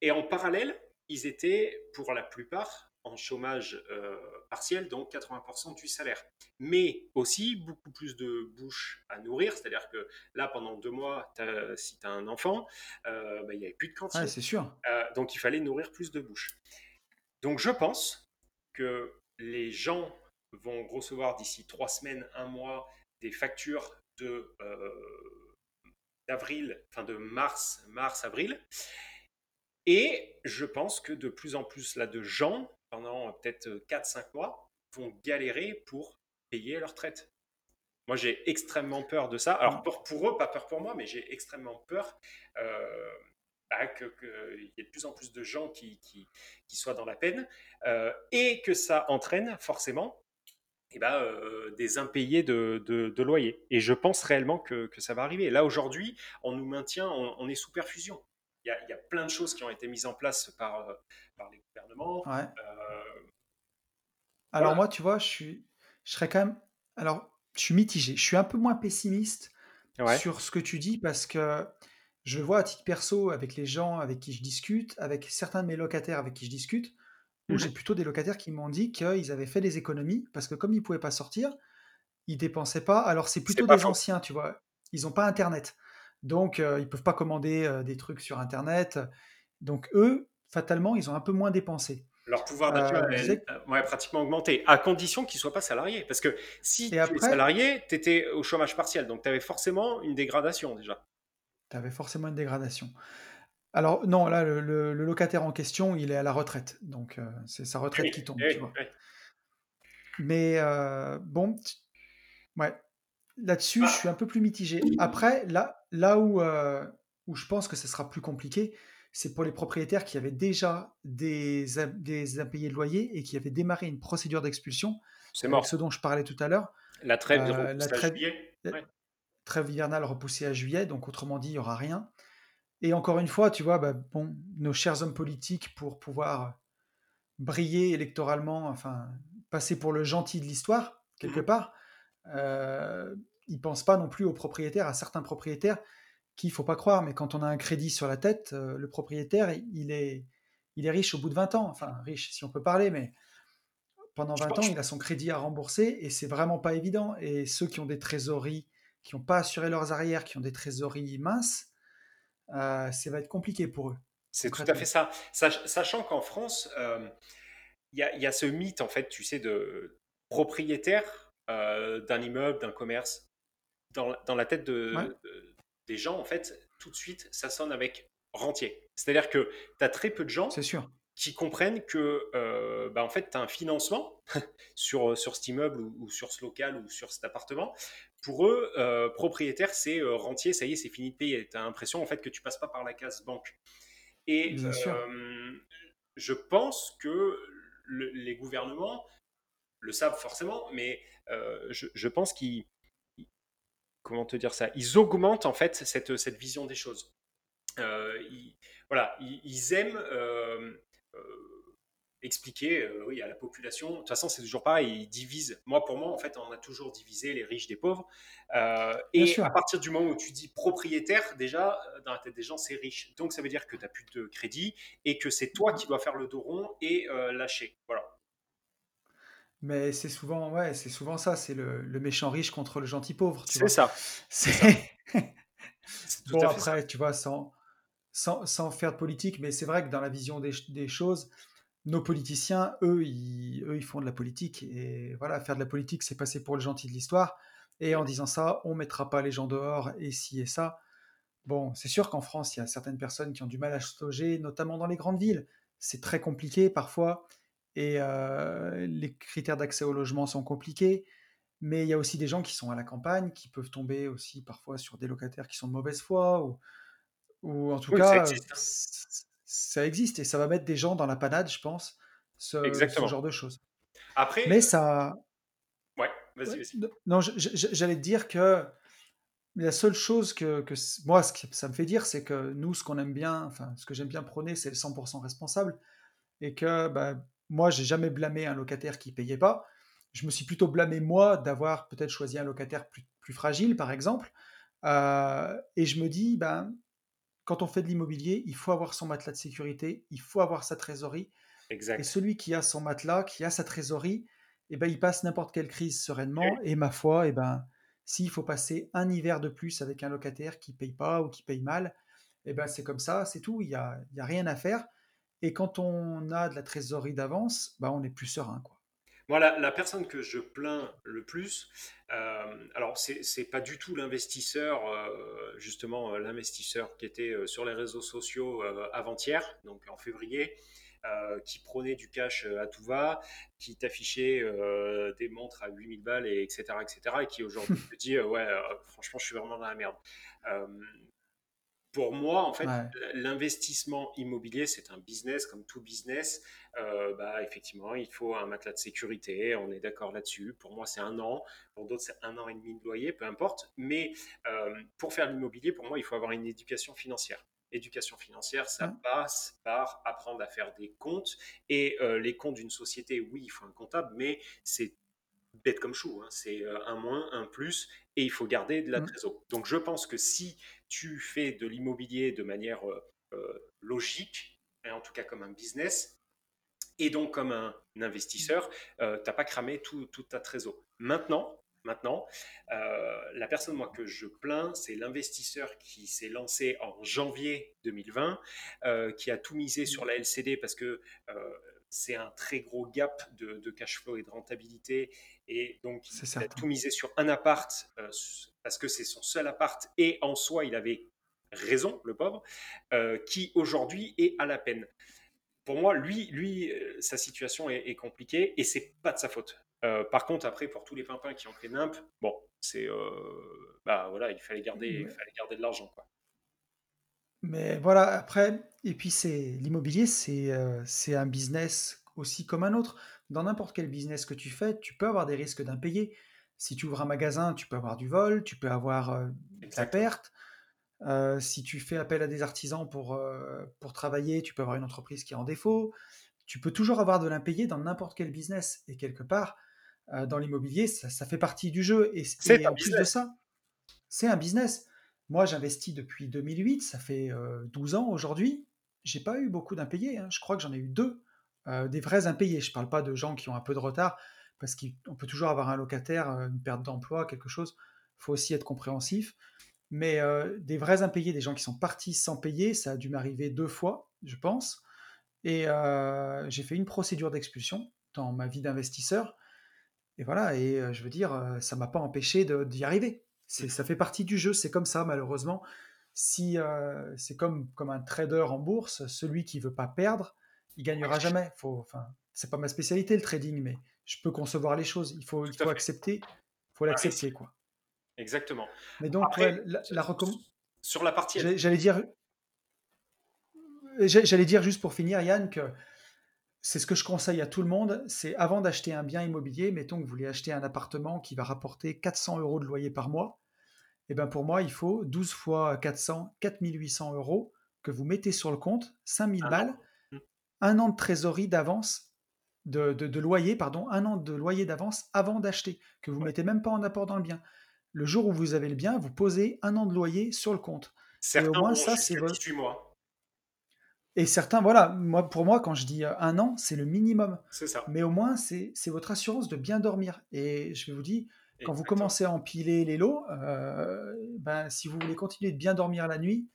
et en parallèle, ils étaient pour la plupart en chômage euh, partiel, donc 80% du salaire. Mais aussi beaucoup plus de bouches à nourrir, c'est-à-dire que là, pendant deux mois, si tu as un enfant, bah, il n'y avait plus de cantine. c'est sûr. donc il fallait nourrir plus de bouches. Donc je pense que les gens vont recevoir d'ici trois semaines, un mois, des factures de euh, d'avril, enfin de mars, mars, avril. Et je pense que de plus en plus là de gens, pendant peut-être 4-5 mois, vont galérer pour payer leur retraite. Moi, j'ai extrêmement peur de ça. Alors, pour, pour, eux, pas peur pour moi, mais j'ai extrêmement peur euh, bah, qu'il y ait de plus en plus de gens qui, soient dans la peine euh, et que ça entraîne forcément eh ben, euh, des impayés de, de, loyer. Et je pense réellement que, que ça va arriver. Là, aujourd'hui, on nous maintient, on, est sous perfusion. Il y, a, il y, a, plein de choses qui ont été mises en place par, euh, par les gouvernements. Euh, alors moi, tu vois, je, suis, je serais quand même... Alors, je suis mitigé. Je suis un peu moins pessimiste sur ce que tu dis parce que je vois à titre perso avec les gens avec qui je discute, avec certains de mes locataires avec qui je discute, où j'ai plutôt des locataires qui m'ont dit qu'ils avaient fait des économies parce que comme ils ne pouvaient pas sortir, ils dépensaient pas. Alors c'est plutôt des anciens, tu vois. Ils n'ont pas Internet. Donc euh, ils ne peuvent pas commander euh, des trucs sur Internet. Donc eux, fatalement, ils ont un peu moins dépensé. Leur pouvoir d'achat euh, a pratiquement augmenté, à condition qu'ils ne soient pas salariés. Parce que si tu es salarié, tu étais au chômage partiel. Donc tu avais forcément une dégradation déjà. Tu avais forcément une dégradation. Alors non, là, le, locataire en question, il est à la retraite, donc euh, c'est sa retraite qui tombe, tu vois. Mais euh, bon, ouais, là-dessus, je suis un peu plus mitigé. Après, là, là où, euh, où je pense que ce sera plus compliqué, c'est pour les propriétaires qui avaient déjà des, des impayés de loyer et qui avaient démarré une procédure d'expulsion. C'est mort. Ce dont je parlais tout à l'heure. La trêve, la trêve, trêve hivernale repoussée à juillet, donc autrement dit, il n'y aura rien. Et encore une fois, tu vois, bah, bon, nos chers hommes politiques, pour pouvoir briller électoralement, enfin, passer pour le gentil de l'histoire, quelque mmh part, euh, ils pensent pas non plus aux propriétaires, à certains propriétaires, qu'il faut pas croire, mais quand on a un crédit sur la tête, euh, le propriétaire, il est, il est riche au bout de 20 ans, enfin, riche si on peut parler, mais pendant 20 ans, il a son crédit à rembourser, et c'est vraiment pas évident. Et ceux qui ont des trésoreries, qui n'ont pas assuré leurs arrières, qui ont des trésoreries minces, euh, ça va être compliqué pour eux. C'est tout à fait ça. Sachant qu'en France, euh, il y, a ce mythe, en fait, tu sais, de propriétaire d'un immeuble, d'un commerce, dans, dans, la tête de, des gens, en fait, tout de suite, ça sonne avec rentier. C'est-à-dire que tu as très peu de gens sûr. Qui comprennent que euh, bah, en fait, tu as un financement sur, sur cet immeuble ou, sur ce local ou sur cet appartement. Pour eux, euh, propriétaire, c'est euh, rentier, ça y est, c'est fini de payer. Tu as l'impression en fait que tu passes pas par la case banque. Et je pense que les gouvernements le savent forcément, mais je, je, pense qu'ils comment te dire ça Ils augmentent en fait cette, cette vision des choses. Euh, ils, voilà, ils, aiment euh, euh, expliquer oui, à la population. De toute façon, c'est toujours pareil, ils divisent. Moi, pour moi, en fait, on a toujours divisé les riches des pauvres. et à partir du moment où tu dis propriétaire, déjà, dans la tête des gens, c'est riche. Donc, ça veut dire que tu n'as plus de crédit et que c'est toi qui dois faire le dos rond et lâcher. Voilà. Mais c'est souvent, ouais, c'est souvent ça, c'est le, méchant riche contre le gentil pauvre. C'est ça. C'est bon après, tu vois, sans, sans, faire de politique, mais c'est vrai que dans la vision des, choses, nos politiciens, eux ils, font de la politique. Et voilà, faire de la politique, c'est passer pour le gentil de l'histoire. Et en disant ça, on mettra pas les gens dehors et ci et ça. Bon, c'est sûr qu'en France, il y a certaines personnes qui ont du mal à se loger, notamment dans les grandes villes. C'est très compliqué parfois. Et euh, les critères d'accès au logement sont compliqués. Mais il y a aussi des gens qui sont à la campagne, qui peuvent tomber aussi parfois sur des locataires qui sont de mauvaise foi, ou ou en tout cas, hein. ça existe, et ça va mettre des gens dans la panade, je pense, ce, genre de choses. Après, Mais ça. Ouais, vas-y, vas-y. Non, j'allais te dire que la seule chose que, que moi, ce que ça me fait dire, c'est que nous, ce qu'on aime bien, enfin, ce que j'aime bien prôner, c'est le 100% responsable, et que bah, moi, j'ai jamais blâmé un locataire qui payait pas. Je me suis plutôt blâmé moi d'avoir peut-être choisi un locataire plus, plus fragile, par exemple. Euh, et je me dis, ben, quand on fait de l'immobilier, il faut avoir son matelas de sécurité, il faut avoir sa trésorerie. Exact. Et celui qui a son matelas, qui a sa trésorerie, eh ben, il passe n'importe quelle crise sereinement. Et ma foi, eh ben, s'il faut passer un hiver de plus avec un locataire qui paye pas ou qui paye mal, eh ben, c'est comme ça, c'est tout. Il n'y a, y a rien à faire. Et quand on a de la trésorerie d'avance, ben, on est plus serein. Quoi. Moi, la, personne que je plains le plus, euh, alors c'est n'est pas du tout l'investisseur, euh, justement euh, l'investisseur qui était sur les réseaux sociaux avant-hier, donc en février, qui prenait du cash à tout va, qui t'affichait des montres à 8000 balles, et etc., etc., et qui aujourd'hui te dit ouais, franchement, je suis vraiment dans la merde pour moi, en fait, l'investissement immobilier, c'est un business comme tout business. Euh, bah, effectivement, il faut un matelas de sécurité, on est d'accord là-dessus. Pour moi, c'est un an. Pour d'autres, c'est un an et demi de loyer, peu importe. Mais euh, pour faire l'immobilier, pour moi, il faut avoir une éducation financière. Éducation financière, ça passe par apprendre à faire des comptes. Et euh, les comptes d'une société, oui, il faut un comptable, mais c'est bête comme chou. Hein. C'est un moins, un plus, et il faut garder de la mmh. trésorerie. Donc, je pense que si tu fais de l'immobilier de manière logique, et en tout cas comme un business, et donc comme un investisseur, euh, tu n'as pas cramé toute ta trésor. Maintenant, maintenant euh, la personne moi, que je plains, c'est l'investisseur qui s'est lancé en janvier 2020, euh, qui a tout misé sur la LCD parce que c'est un très gros gap de, cash flow et de rentabilité. Et donc, il a tout misé sur un appart parce que c'est son seul appart et en soi, il avait raison, le pauvre, qui aujourd'hui est à la peine pour moi, lui, lui euh, sa situation est, compliquée et c'est pas de sa faute. Euh, par contre, après, pour tous les pimpins qui ont fait NIMP, bon, c'est. Euh, bah voilà, il fallait garder, il fallait garder de l'argent, quoi. Mais voilà, après, et puis c'est l'immobilier, c'est c'est un business aussi comme un autre. Dans n'importe quel business que tu fais, tu peux avoir des risques d'impayés. Si tu ouvres un magasin, tu peux avoir du vol, tu peux avoir de la perte. Euh, si tu fais appel à des artisans pour, euh, pour travailler, tu peux avoir une entreprise qui est en défaut. Tu peux toujours avoir de l'impayé dans n'importe quel business. Et quelque part, euh, dans l'immobilier, ça, fait partie du jeu. Et, en plus de ça, c'est un business. Moi, j'investis depuis 2008, ça fait 12 ans aujourd'hui. J'ai pas eu beaucoup d'impayés. Hein. Je crois que j'en ai eu deux, des vrais impayés. Je parle pas de gens qui ont un peu de retard, parce qu'on peut toujours avoir un locataire, une perte d'emploi, quelque chose. Il faut aussi être compréhensif. Mais euh, des vrais impayés, des gens qui sont partis sans payer, ça a dû m'arriver deux fois, je pense. Et euh, j'ai fait une procédure d'expulsion dans ma vie d'investisseur. et voilà et je veux dire, ça m'a pas empêché d'y arriver. Ça fait partie du jeu, c'est comme ça malheureusement. Si, heu, c'est comme comme un trader en bourse, celui qui veut pas perdre, il gagnera jamais. Faut enfin, c'est pas ma spécialité le trading, mais je peux concevoir les choses. Il faut il faut accepter, faut l'accepter, quoi. exactement. Mais donc Après, ouais, la recomm sur la partie j'allais dire j'allais dire juste pour finir, Yann, que c'est ce que je conseille à tout le monde, c'est avant d'acheter un bien immobilier, mettons que vous voulez acheter un appartement qui va rapporter 400 euros de loyer par mois, et ben pour moi, il faut 12 fois 400, 4800 euros que vous mettez sur le compte, 5000 un balles. Mmh. un an de trésorerie d'avance, de, de- de loyer, pardon, un an de loyer d'avance avant d'acheter, que vous Ouais. mettez même pas en apport dans le bien. Le jour où vous avez le bien, vous posez un an de loyer sur le compte. Et au Certains moins, ça, c'est jusqu'à votre, 18 mois. Et certains, voilà, moi, pour moi, quand je dis euh, un an, c'est le minimum. C'est ça, Mais au moins, c'est votre assurance de bien dormir. Et je vous dis, quand vous commencez à empiler les lots, euh, ben, si vous voulez continuer de bien dormir la nuit,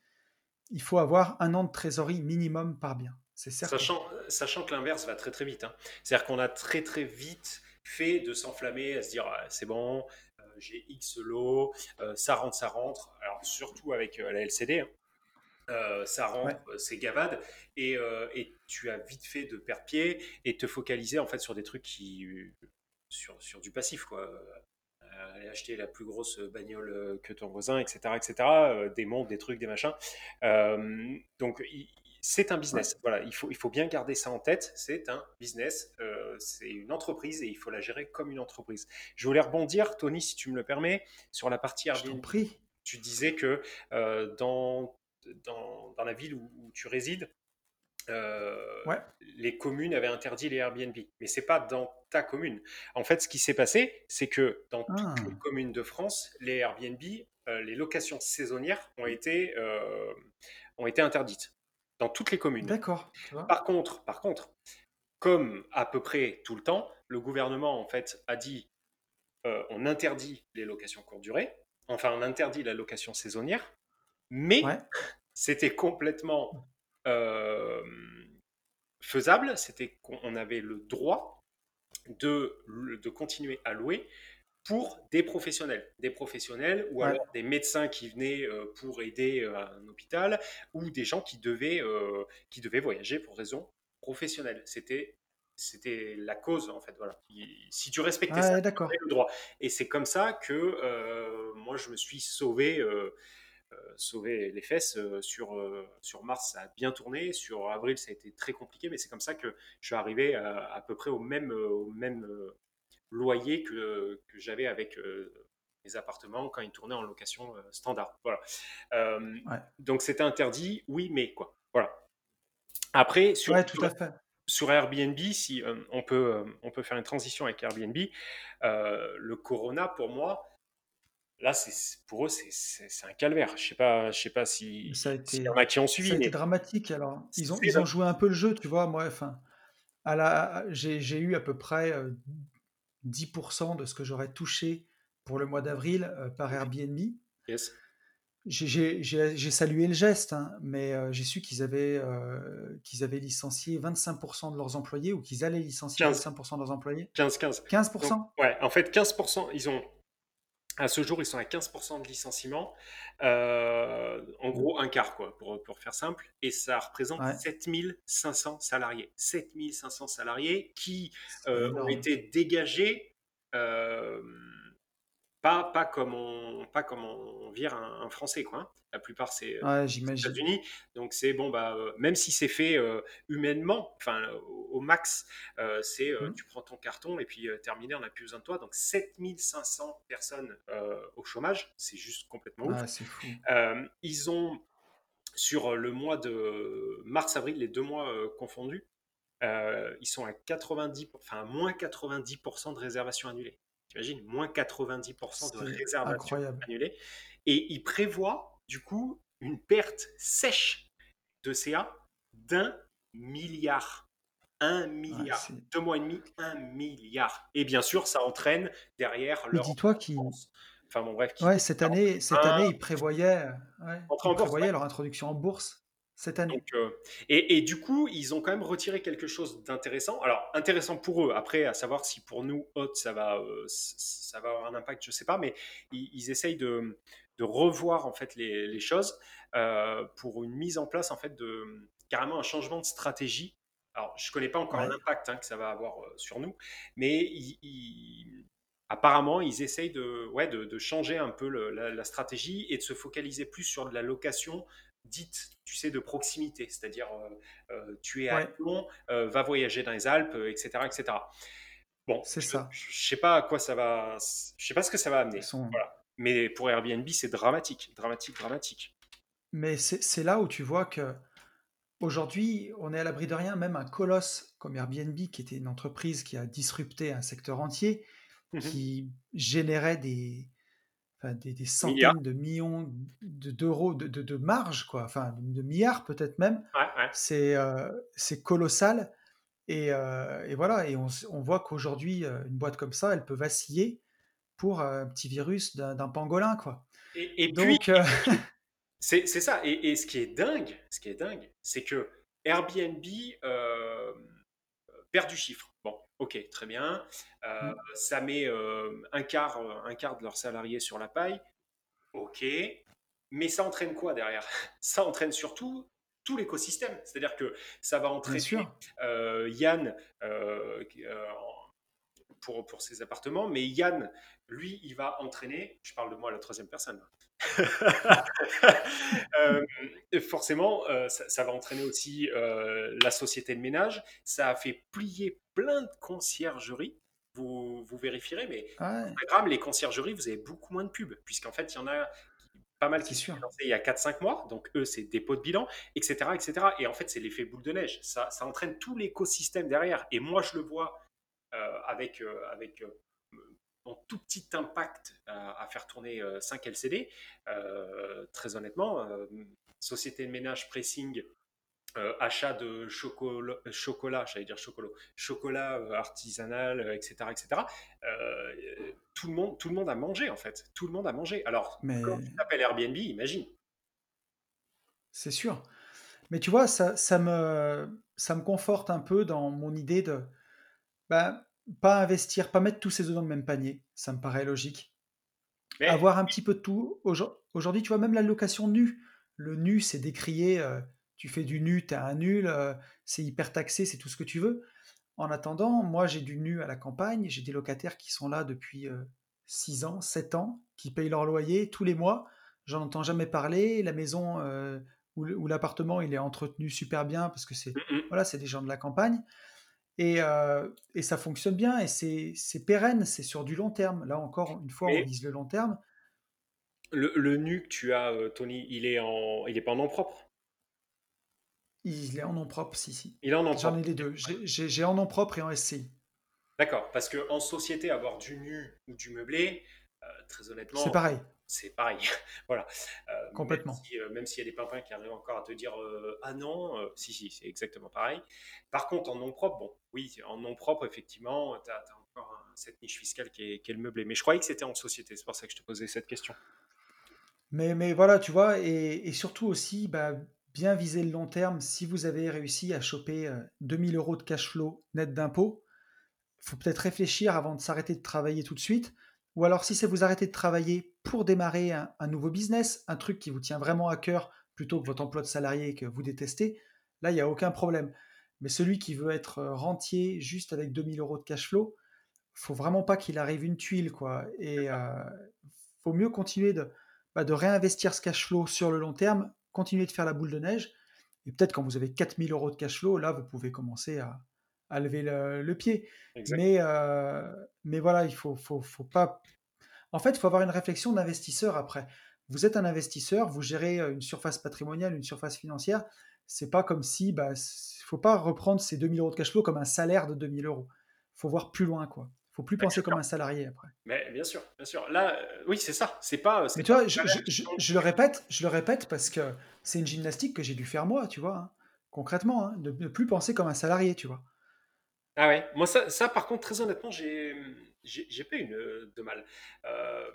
il faut avoir un an de trésorerie minimum par bien. C'est certain. Sachant, sachant que l'inverse va très très vite. hein. C'est-à-dire qu'on a très très vite fait de s'enflammer, à se dire Ah, c'est bon, euh, j'ai X lots, euh, ça rentre, ça rentre. Alors surtout avec euh, la LCD, hein. Euh, ça Ouais. rentre, euh, c'est gavade, et, euh, et tu as vite fait de perdre pied et te focaliser en fait sur des trucs qui, sur, sur du passif quoi. Euh, aller acheter la plus grosse bagnole que ton voisin, etc., etc., des montres, des trucs, des machins. Donc, c'est un Ouais. business. Voilà, il faut, il faut bien garder ça en tête. C'est un business, c'est une entreprise et il faut la gérer comme une entreprise. Je voulais rebondir, Tony, si tu me le permets, sur la partie Je Airbnb. prie. Tu disais que dans, dans, dans la ville où, où tu résides, euh, Ouais. les communes avaient interdit les Airbnb. Mais c'est pas dans ta commune. En fait, ce qui s'est passé, c'est que dans toutes les Ah, communes de France, les Airbnb, euh, les locations saisonnières ont été, euh, ont été interdites. Dans toutes les communes. d'accord. Par contre, par contre, comme à peu près tout le temps, le gouvernement en fait a dit on interdit les locations courte durée, enfin on interdit la location saisonnière, mais Ouais. c'était complètement euh, faisable, c'était qu'on avait le droit de, de continuer à louer pour des professionnels, des professionnels ou Ouais. alors des médecins qui venaient euh, pour aider euh, un hôpital ou des gens qui devaient, euh, qui devaient voyager pour raisons professionnelles. C'était c'était la cause en fait voilà si tu respectais ça tu avais le droit et c'est comme ça que euh, moi je me suis sauvé euh, euh, sauvé les fesses euh, sur euh, sur mars ça a bien tourné sur avril ça a été très compliqué mais c'est comme ça que je suis arrivé à, à peu près au même au même loyer que, que j'avais avec mes appartements quand ils tournaient en location standard. Voilà. Euh, Ouais. donc c'était interdit, oui, mais quoi. Voilà. Après, sur, Ouais, tout sur, à fait. sur Airbnb, si euh, on, peut, euh, on peut faire une transition avec Airbnb, le Corona, pour moi, là, c'est, pour eux, c'est, c'est, c'est un calvaire. Je sais pas, je sais pas si, Ça a s'il y en été, a qui ont ça a suivi, été mais dramatique. Alors, ils ont, c'est ils ont joué un peu le jeu, tu vois. Moi, enfin, à la, j'ai, j'ai eu à peu près euh, 10% de ce que j'aurais touché pour le mois d'avril euh, par Airbnb. yes. J'ai, j'ai- j'ai- j'ai salué le geste, hein, mais euh, j'ai su qu'ils avaient, euh, qu'ils avaient licencié 25% de leurs employés ou qu'ils allaient licencier 15, 25% de leurs employés. 15, 15. Donc, 15%? ouais, en fait, 15%, ils ont à ce jour, ils sont à 15% de licenciement. Euh, en gros, un quart, quoi, pour, pour faire simple. Et ça représente Ouais, 7500 salariés. 7500 salariés qui euh, ont été dégagés, euh, pas, pas, comme on, pas comme on vire un, un Français, quoi. hein. La plupart, c'est euh, Ouais, j'imagine. États-Unis. Donc, c'est bon, bah, euh, même si c'est fait euh, humainement, enfin, au, au max, euh, c'est euh, Hmm. tu prends ton carton et puis terminé, on n'a plus besoin de toi. Donc 7500 personnes au chômage, c'est juste complètement. Ah, fou. Ils ont, sur le mois de mars-avril, les deux mois confondus, ils sont à 90, enfin à moins 90% de réservations annulées. T'imagines, moins 90% de réservations annulées. Et ils prévoient, du coup, une perte sèche de CA d'un milliard. Un milliard. Deux mois et demi, un milliard. Et bien sûr, ça entraîne derrière leur dis-toi bourse. Enfin bon, bref, qui, Ouais, cette année, cette année, ils prévoyaient, ouais, ils bourse, prévoyaient leur introduction en bourse. Cette année. Donc, euh, et, et du coup, ils ont quand même retiré quelque chose d'intéressant. Alors, intéressant pour eux. Après, à savoir si pour nous, autres, ça va, euh, ça va avoir un impact, je sais pas. Mais ils, ils essayent de, de revoir en fait les, les choses euh, pour une mise en place en fait de carrément un changement de stratégie. Alors, je connais pas encore Ouais, l'impact hein, que ça va avoir sur nous, mais ils, ils- apparemment, ils essayent de, ouais, de, de changer un peu le- la, la stratégie et de se focaliser plus sur de la location dite, tu sais, de proximité, c'est-à-dire euh, euh, tu es à ouais, Lyon, euh, va voyager dans les Alpes, etc., etc. Bon, c'est ça. je sais pas à quoi ça va, je sais pas ce que ça va amener, sont... voilà. Mais pour Airbnb, c'est dramatique, dramatique, dramatique. Mais c'est là où tu vois que aujourd'hui, on est à l'abri de rien. Même un colosse comme Airbnb, qui était une entreprise qui a disrupté un secteur entier, Mhm. qui générait des, enfin, des, des Milliards. centaines de millions de- d'euros de, de, de marge, quoi. Enfin, de milliards peut-être même. Ouais, ouais. C'est euh, c'est colossal. Et, euh, et voilà, et on, voit qu'aujourd'hui, euh, une boîte comme ça, elle peut vaciller pour un petit virus d'un pangolin, quoi. Et, et puis, Donc, euh, c'est c'est ça. Et, et ce qui est dingue, ce qui est dingue, c'est que Airbnb euh, perd du chiffre. Bon, ok, très bien. Euh, ça met euh, un quart, euh, un quart de leurs salariés sur la paille. Ok, mais ça entraîne quoi derrière? Ça entraîne surtout tout l'écosystème. C'est-à-dire que ça va entraîner euh, Yann pour, pour ses appartements, mais Yann, lui, il va entraîner, je parle de moi à la troisième personne, Euh, forcément, euh, ça, ça va entraîner aussi euh, la société de ménage. Ça a fait plier plein de conciergeries. Vous, vous vérifierez, mais ouais, Instagram, les conciergeries, vous avez beaucoup moins de pubs, puisqu'en fait, il y en a pas mal qui sont lancés il y a quatre cinq mois. Donc, eux, c'est dépôt de bilan, etc. etc. Et en fait, c'est l'effet boule de neige. Ça, ça entraîne tout l'écosystème derrière. Et moi, je le vois avec, avec mon tout petit impact à, à faire tourner euh, 5 LCD. Euh, très honnêtement, euh, société de ménage pressing, euh, achat de chocolat, chocolat j'allais dire chocolat, chocolat euh, artisanal, euh, etc., etc. euh, tout, le monde, tout le monde a mangé en fait. Tout le monde a mangé. Alors, quand Mais tu t'appelles Airbnb, imagine. c'est sûr. Mais tu vois, ça, ça me, ça me conforte un peu dans mon idée de bah, pas investir, pas mettre tous ses œufs dans le même panier. Ça me paraît logique. Mais Avoir un petit peu de tout. Aujourd- Aujourd'hui, tu vois, même la location nue. Le nu, c'est décrié. euh, tu fais du nu, t'es un nul. euh, c'est hyper taxé, c'est tout ce que tu veux. En attendant, moi, j'ai du nu à la campagne. J'ai des locataires qui sont là depuis euh, 6 ans, 7 ans, qui payent leur loyer tous les mois. J'en entends jamais parler. La maison euh, ou l'appartement, il est entretenu super bien parce que c'est mm, mm. voilà, c'est des gens de la campagne. Et, euh, et ça fonctionne bien et c'est c'est pérenne, c'est sur du long terme. Là encore, une fois, on vise le long terme. le, le nu que tu as, euh, Tony, il est en, il est pas en nom propre? Il est en nom propre, si, si. Il est en nom J'en ai propre. les deux. J'ai en nom propre et en SCI. D'accord, parce que en société, avoir du nu ou du meublé, euh, très C'est honnêtement, pareil, c'est pareil. voilà. Euh, même complètement. si, euh, même s'il y a des pimpins qui arrivent encore à te dire euh, ah non, si, si, c'est exactement pareil. Par contre, en nom propre, bon, oui, en nom propre, effectivement, tu as, encore un- cette niche fiscale qui est, qui est le meublé. Mais je croyais que c'était en société, c'est pour ça que je te posais cette question. Mais, mais voilà, tu vois, et, et surtout aussi, bah, bien viser le long terme. Si vous avez réussi à choper euh, 2000 euros de cash flow net d'impôt, il faut peut-être réfléchir avant de s'arrêter de travailler tout de suite. Ou alors, si c'est vous arrêter de travailler pour démarrer un, un nouveau business, un truc qui vous tient vraiment à cœur plutôt que votre emploi de salarié que vous détestez, là, il n'y a aucun problème. Mais celui qui veut être euh, rentier juste avec 2000 euros de cash flow, faut vraiment pas qu'il arrive une tuile, quoi. Et euh, faut mieux continuer de, bah, de réinvestir ce cash flow sur le long terme, continuer de faire la boule de neige. Et peut-être quand vous avez 4000 euros de cash flow, là, vous pouvez commencer à, à lever le, le pied. Mais, euh, mais voilà, il faut, faut, faut pas. En fait, il faut avoir une réflexion d'investisseur après. Vous êtes un investisseur, vous gérez une surface patrimoniale, une surface financière. C'est pas comme si, bah, faut pas reprendre ces 2000 euros de cash flow comme un salaire de 2000 euros. Il faut voir plus loin, quoi. Faut plus penser comme un salarié après. Mais bien sûr, bien sûr. Là, euh, oui, c'est ça. C'est pas, Mais tu pas vois, je le répète, je le répète parce que c'est une gymnastique que j'ai dû faire moi, tu vois, hein, concrètement, hein, de ne plus penser comme un salarié, tu vois. Ah ouais, moi ça, ça par contre très honnêtement j'ai j'ai j'ai pas eu une- de mal. Euh,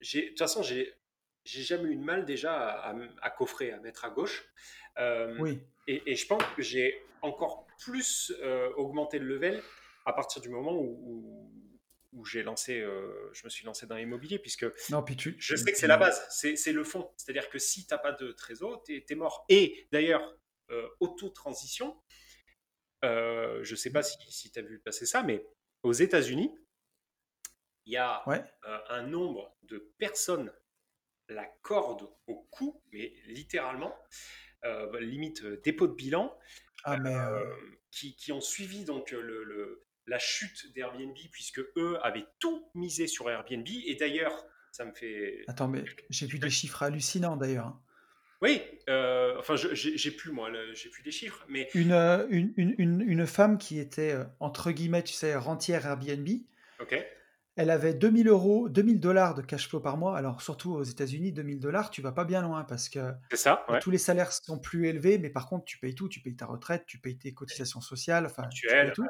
j'ai- de toute façon j'ai j'ai jamais eu de mal déjà à, à, coffrer, à mettre à gauche. oui. Et, je pense que j'ai encore plus augmenté le level à partir du moment où, où, j'ai lancé, je me suis lancé dans l'immobilier, puisque non, puis tu, je sais que c'est la base, c'est le fond. C'est-à-dire que si tu n'as pas de trésor, tu es, mort. Et d'ailleurs, auto-transition, je ne sais pas si, si tu as vu passer ça, mais aux États-Unis, il y a euh, un nombre de personnes, la corde au cou, mais littéralement, euh, limite euh, dépôt de bilan, ah, qui, qui, ont suivi donc le, la chute d'Airbnb, puisque eux avaient tout misé sur Airbnb. Et d'ailleurs, ça me fait. Attends, mais j'ai vu des chiffres hallucinants d'ailleurs. Oui, enfin, j'ai plus moi, j'ai plus des chiffres, mais. Une, une, une, une, femme qui était, entre guillemets, tu sais, rentière Airbnb. Ok elle avait 2000 euros, 2000 dollars de cash flow par mois. Alors, surtout aux États-Unis, 2000 dollars, tu vas pas bien loin parce que ça, tous les salaires sont plus élevés, mais par contre, tu payes tout. Tu payes ta retraite, tu payes tes cotisations sociales, enfin, tu payes tout.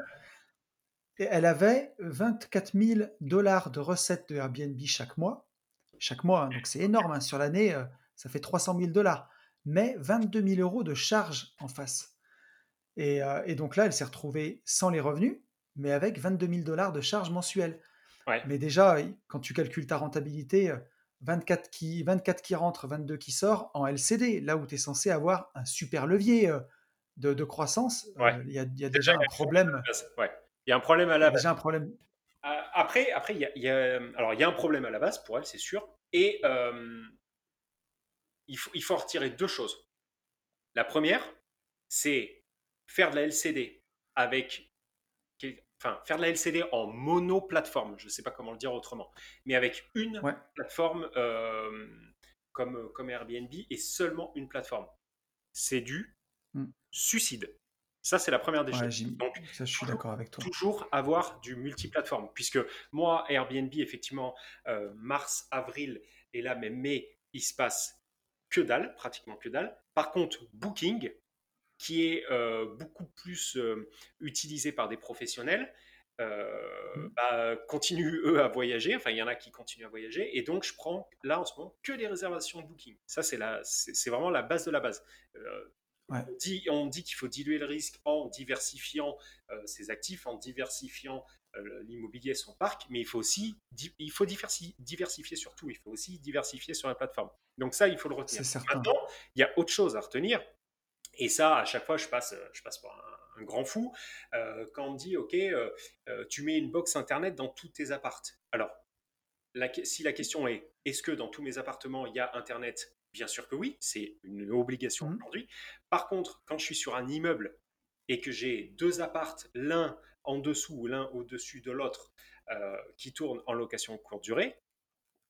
Et elle avait 24 000 dollars de recettes de Airbnb chaque mois. Chaque mois, hein, donc c'est énorme. Hein. Sur l'année, euh, ça fait 300 000 dollars. Mais 22 000 euros de charges en face. Et, euh, et donc là, elle s'est retrouvée sans les revenus, mais avec 22 000 dollars de charges mensuelles. Mais déjà, quand tu calcules ta rentabilité, 24 euh, qui, 24 qui rentrent, 22 qui sortent en LCD, là où tu es censé avoir un super levier euh, de, croissance, euh, il y, a, déjà un problème. Il y a un problème à la base. Déjà un problème. Après, après il, y a, alors, il y a un problème à la base pour elle, c'est sûr. Et il, faut, il faut retirer deux choses. La première, c'est faire de la LCD avec enfin, faire de la LCD en mono-plateforme, je ne sais pas comment le dire autrement, mais avec une plateforme euh, comme, comme Airbnb et seulement une plateforme. C'est du hmm. suicide. Ça, c'est la première des choses. Donc, ça, je suis d'accord avec toi. Toujours avoir du multiplateforme, puisque moi, Airbnb, effectivement, euh, mars, avril, et là, même mai, il se passe que dalle, pratiquement que dalle. Par contre, Booking, qui est euh, beaucoup plus euh, utilisé par des professionnels, euh, mmh. bah, continuent eux à voyager. Enfin, il y en a qui continuent à voyager. Et donc, je prends là en ce moment que les réservations de booking. Ça, c'est, c'est, vraiment la base de la base. On dit, on dit qu'il faut diluer le risque en diversifiant ses actifs, en diversifiant l'immobilier, son parc, mais il faut aussi il faut diversifier, surtout. Il faut aussi diversifier sur la plateforme. Donc ça, il faut le retenir. Maintenant, il y a autre chose à retenir. Et ça, à chaque fois, je passe, je passe pour un, grand fou. Euh, quand on me dit, OK, euh, euh, tu mets une box Internet dans tous tes appartes. Alors, si la question est, est-ce que dans tous mes appartements, il y a Internet? Bien sûr que oui, c'est une obligation mmh. aujourd'hui. Par contre, quand je suis sur un immeuble et que j'ai deux appartes, l'un en dessous ou l'un au-dessus de l'autre, qui tournent en location courte durée,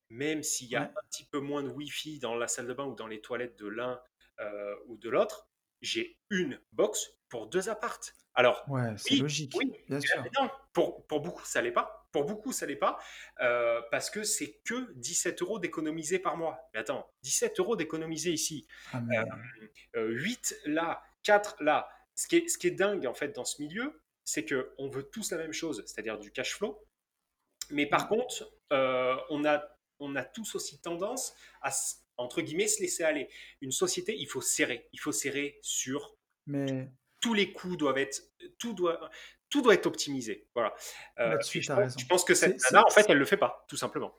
même s'il y a un petit peu moins de Wi-Fi dans la salle de bain ou dans les toilettes de l'un ou de l'autre, j'ai une box pour deux appartes. Alors, ouais, c'est logique, bien sûr. pour, pour beaucoup, ça l'est pas. Pour beaucoup, ça l'est pas, euh, parce que c'est que 17 euros d'économiser par mois. Mais attends, 17 euros d'économiser ici, ah, 8 euh, euh, là, 4 là. Ce qui, est, ce qui est dingue en fait dans ce milieu, c'est que on veut tous la même chose, c'est-à-dire du cash flow. Mais par mmh. contre, on a on a tous aussi tendance à, entre guillemets, se laisser aller. Une société, il faut serrer. Il faut serrer sur. Mais. Tous les coûts doivent être. Tout doit, tout doit être optimisé. Voilà. Euh, Là-dessus, tu as raison. Je pense que cette nana, en fait, elle ne le fait pas, tout simplement.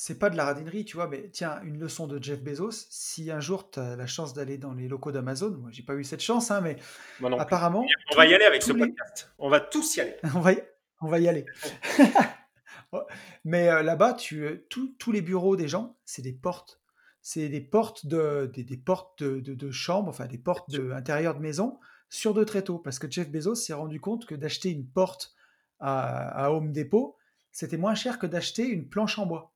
C'est pas de la radinerie, tu vois, mais tiens, une leçon de Jeff Bezos. Si un jour tu as la chance d'aller dans les locaux d'Amazon, moi j'ai pas eu cette chance, hein, mais apparemment. On va y aller avec ce podcast. On va tous y aller. on, va y... on va y aller. mais euh, là-bas, tu, euh, tous les bureaux des gens, c'est des portes c'est des portes de, des, portes de, de, chambre, enfin des portes de intérieur de maison sur deux tréteaux. Parce que Jeff Bezos s'est rendu compte que d'acheter une porte à, Home Depot, c'était moins cher que d'acheter une planche en bois.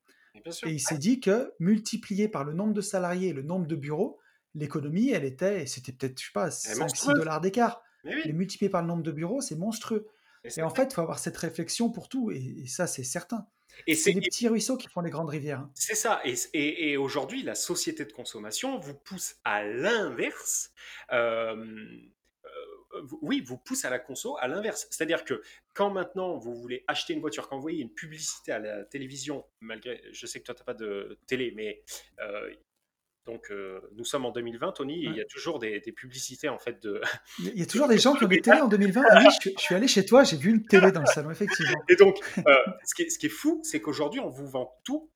Et il s'est dit que multiplié par le nombre de salariés et le nombre de bureaux, l'économie, elle était, c'était peut-être, je sais pas, 5-6 dollars d'écart. Mais multiplié par le nombre de bureaux, c'est monstrueux. Et, en fait, il faut avoir cette réflexion pour tout, et ça, c'est certain. Et c'est les petits ruisseaux qui font les grandes rivières. Hein. C'est ça. Et, aujourd'hui, la société de consommation vous pousse à l'inverse. Euh, euh, oui, vous pousse à la conso à l'inverse. C'est-à-dire que quand maintenant vous voulez acheter une voiture, quand vous voyez une publicité à la télévision, malgré, je sais que toi tu n'as pas de télé, mais euh, donc euh, nous sommes en 2020, Tony, et il y a toujours des, publicités en fait de. Il y a toujours des gens qui ont des télés en 2020. Ah oui, je, suis allé chez toi, j'ai vu une télé dans le salon, effectivement. Et donc, ce, qui est, ce qui est fou, c'est qu'aujourd'hui on vous vend tout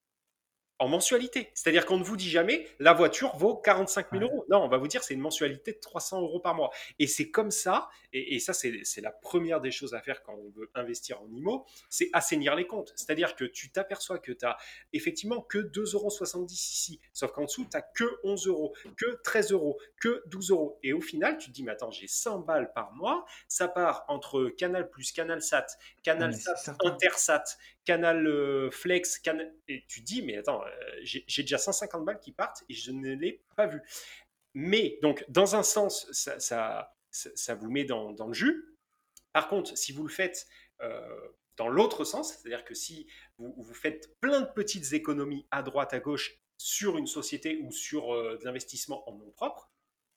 en mensualité. C'est-à-dire qu'on ne vous dit jamais la voiture vaut 45 000 euros. Non, on va vous dire c'est une mensualité de 300 euros par mois. Et c'est comme ça, et, ça c'est la première des choses à faire quand on veut investir en IMO, c'est assainir les comptes. C'est-à-dire que tu t'aperçois que tu as effectivement que 2,70 euros ici, sauf qu'en dessous, tu n'as que 11 euros, que 13 euros, que 12 euros. Et au final, tu te dis, mais attends, j'ai 100 balles par mois, ça part entre Canal Plus, Canal Sat, Canal Sat, Intersat, Canal euh, Flex, et tu dis, mais attends, euh, j'ai déjà 150 balles qui partent et je ne l'ai pas vu. Mais donc, dans un sens, ça, vous met dans, le jus. Par contre, si vous le faites euh, dans l'autre sens, c'est-à-dire que si vous, faites plein de petites économies à droite, à gauche sur une société ou sur de l'investissement en nom propre,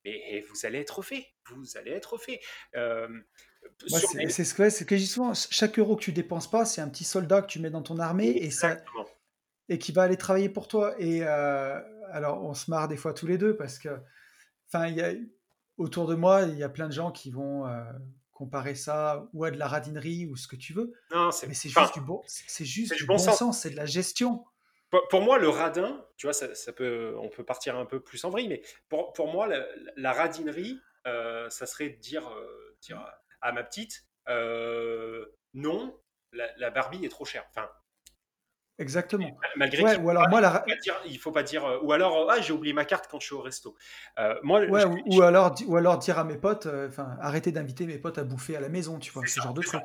et, vous allez être fait. Vous allez être fait. C'est ce que, je dis souvent. Chaque euro que tu dépenses pas, c'est un petit soldat que tu mets dans ton armée et, ça, et qui va aller travailler pour toi. Et euh, alors, on se marre des fois tous les deux parce que, enfin, autour de moi, il y a plein de gens qui vont euh, comparer ça ou à de la radinerie ou ce que tu veux. Non, mais c'est juste du bon, c'est juste du bon sens, c'est de la gestion. Pour, moi, le radin, tu vois, ça, peut, on peut partir un peu plus en vrille, mais pour, pour moi, la, radinerie, euh, ça serait de dire, dire à ma petite, euh, non, la, Barbie est trop chère. Enfin, Exactement. Malgré ouais, ou alors moi, la... il faut pas dire, euh, ou alors ah j'ai oublié ma carte quand je suis au resto. Euh, moi, ouais, ou, alors ou alors dire à mes potes, enfin arrêter d'inviter mes potes à bouffer à la maison, tu vois, ce genre de truc.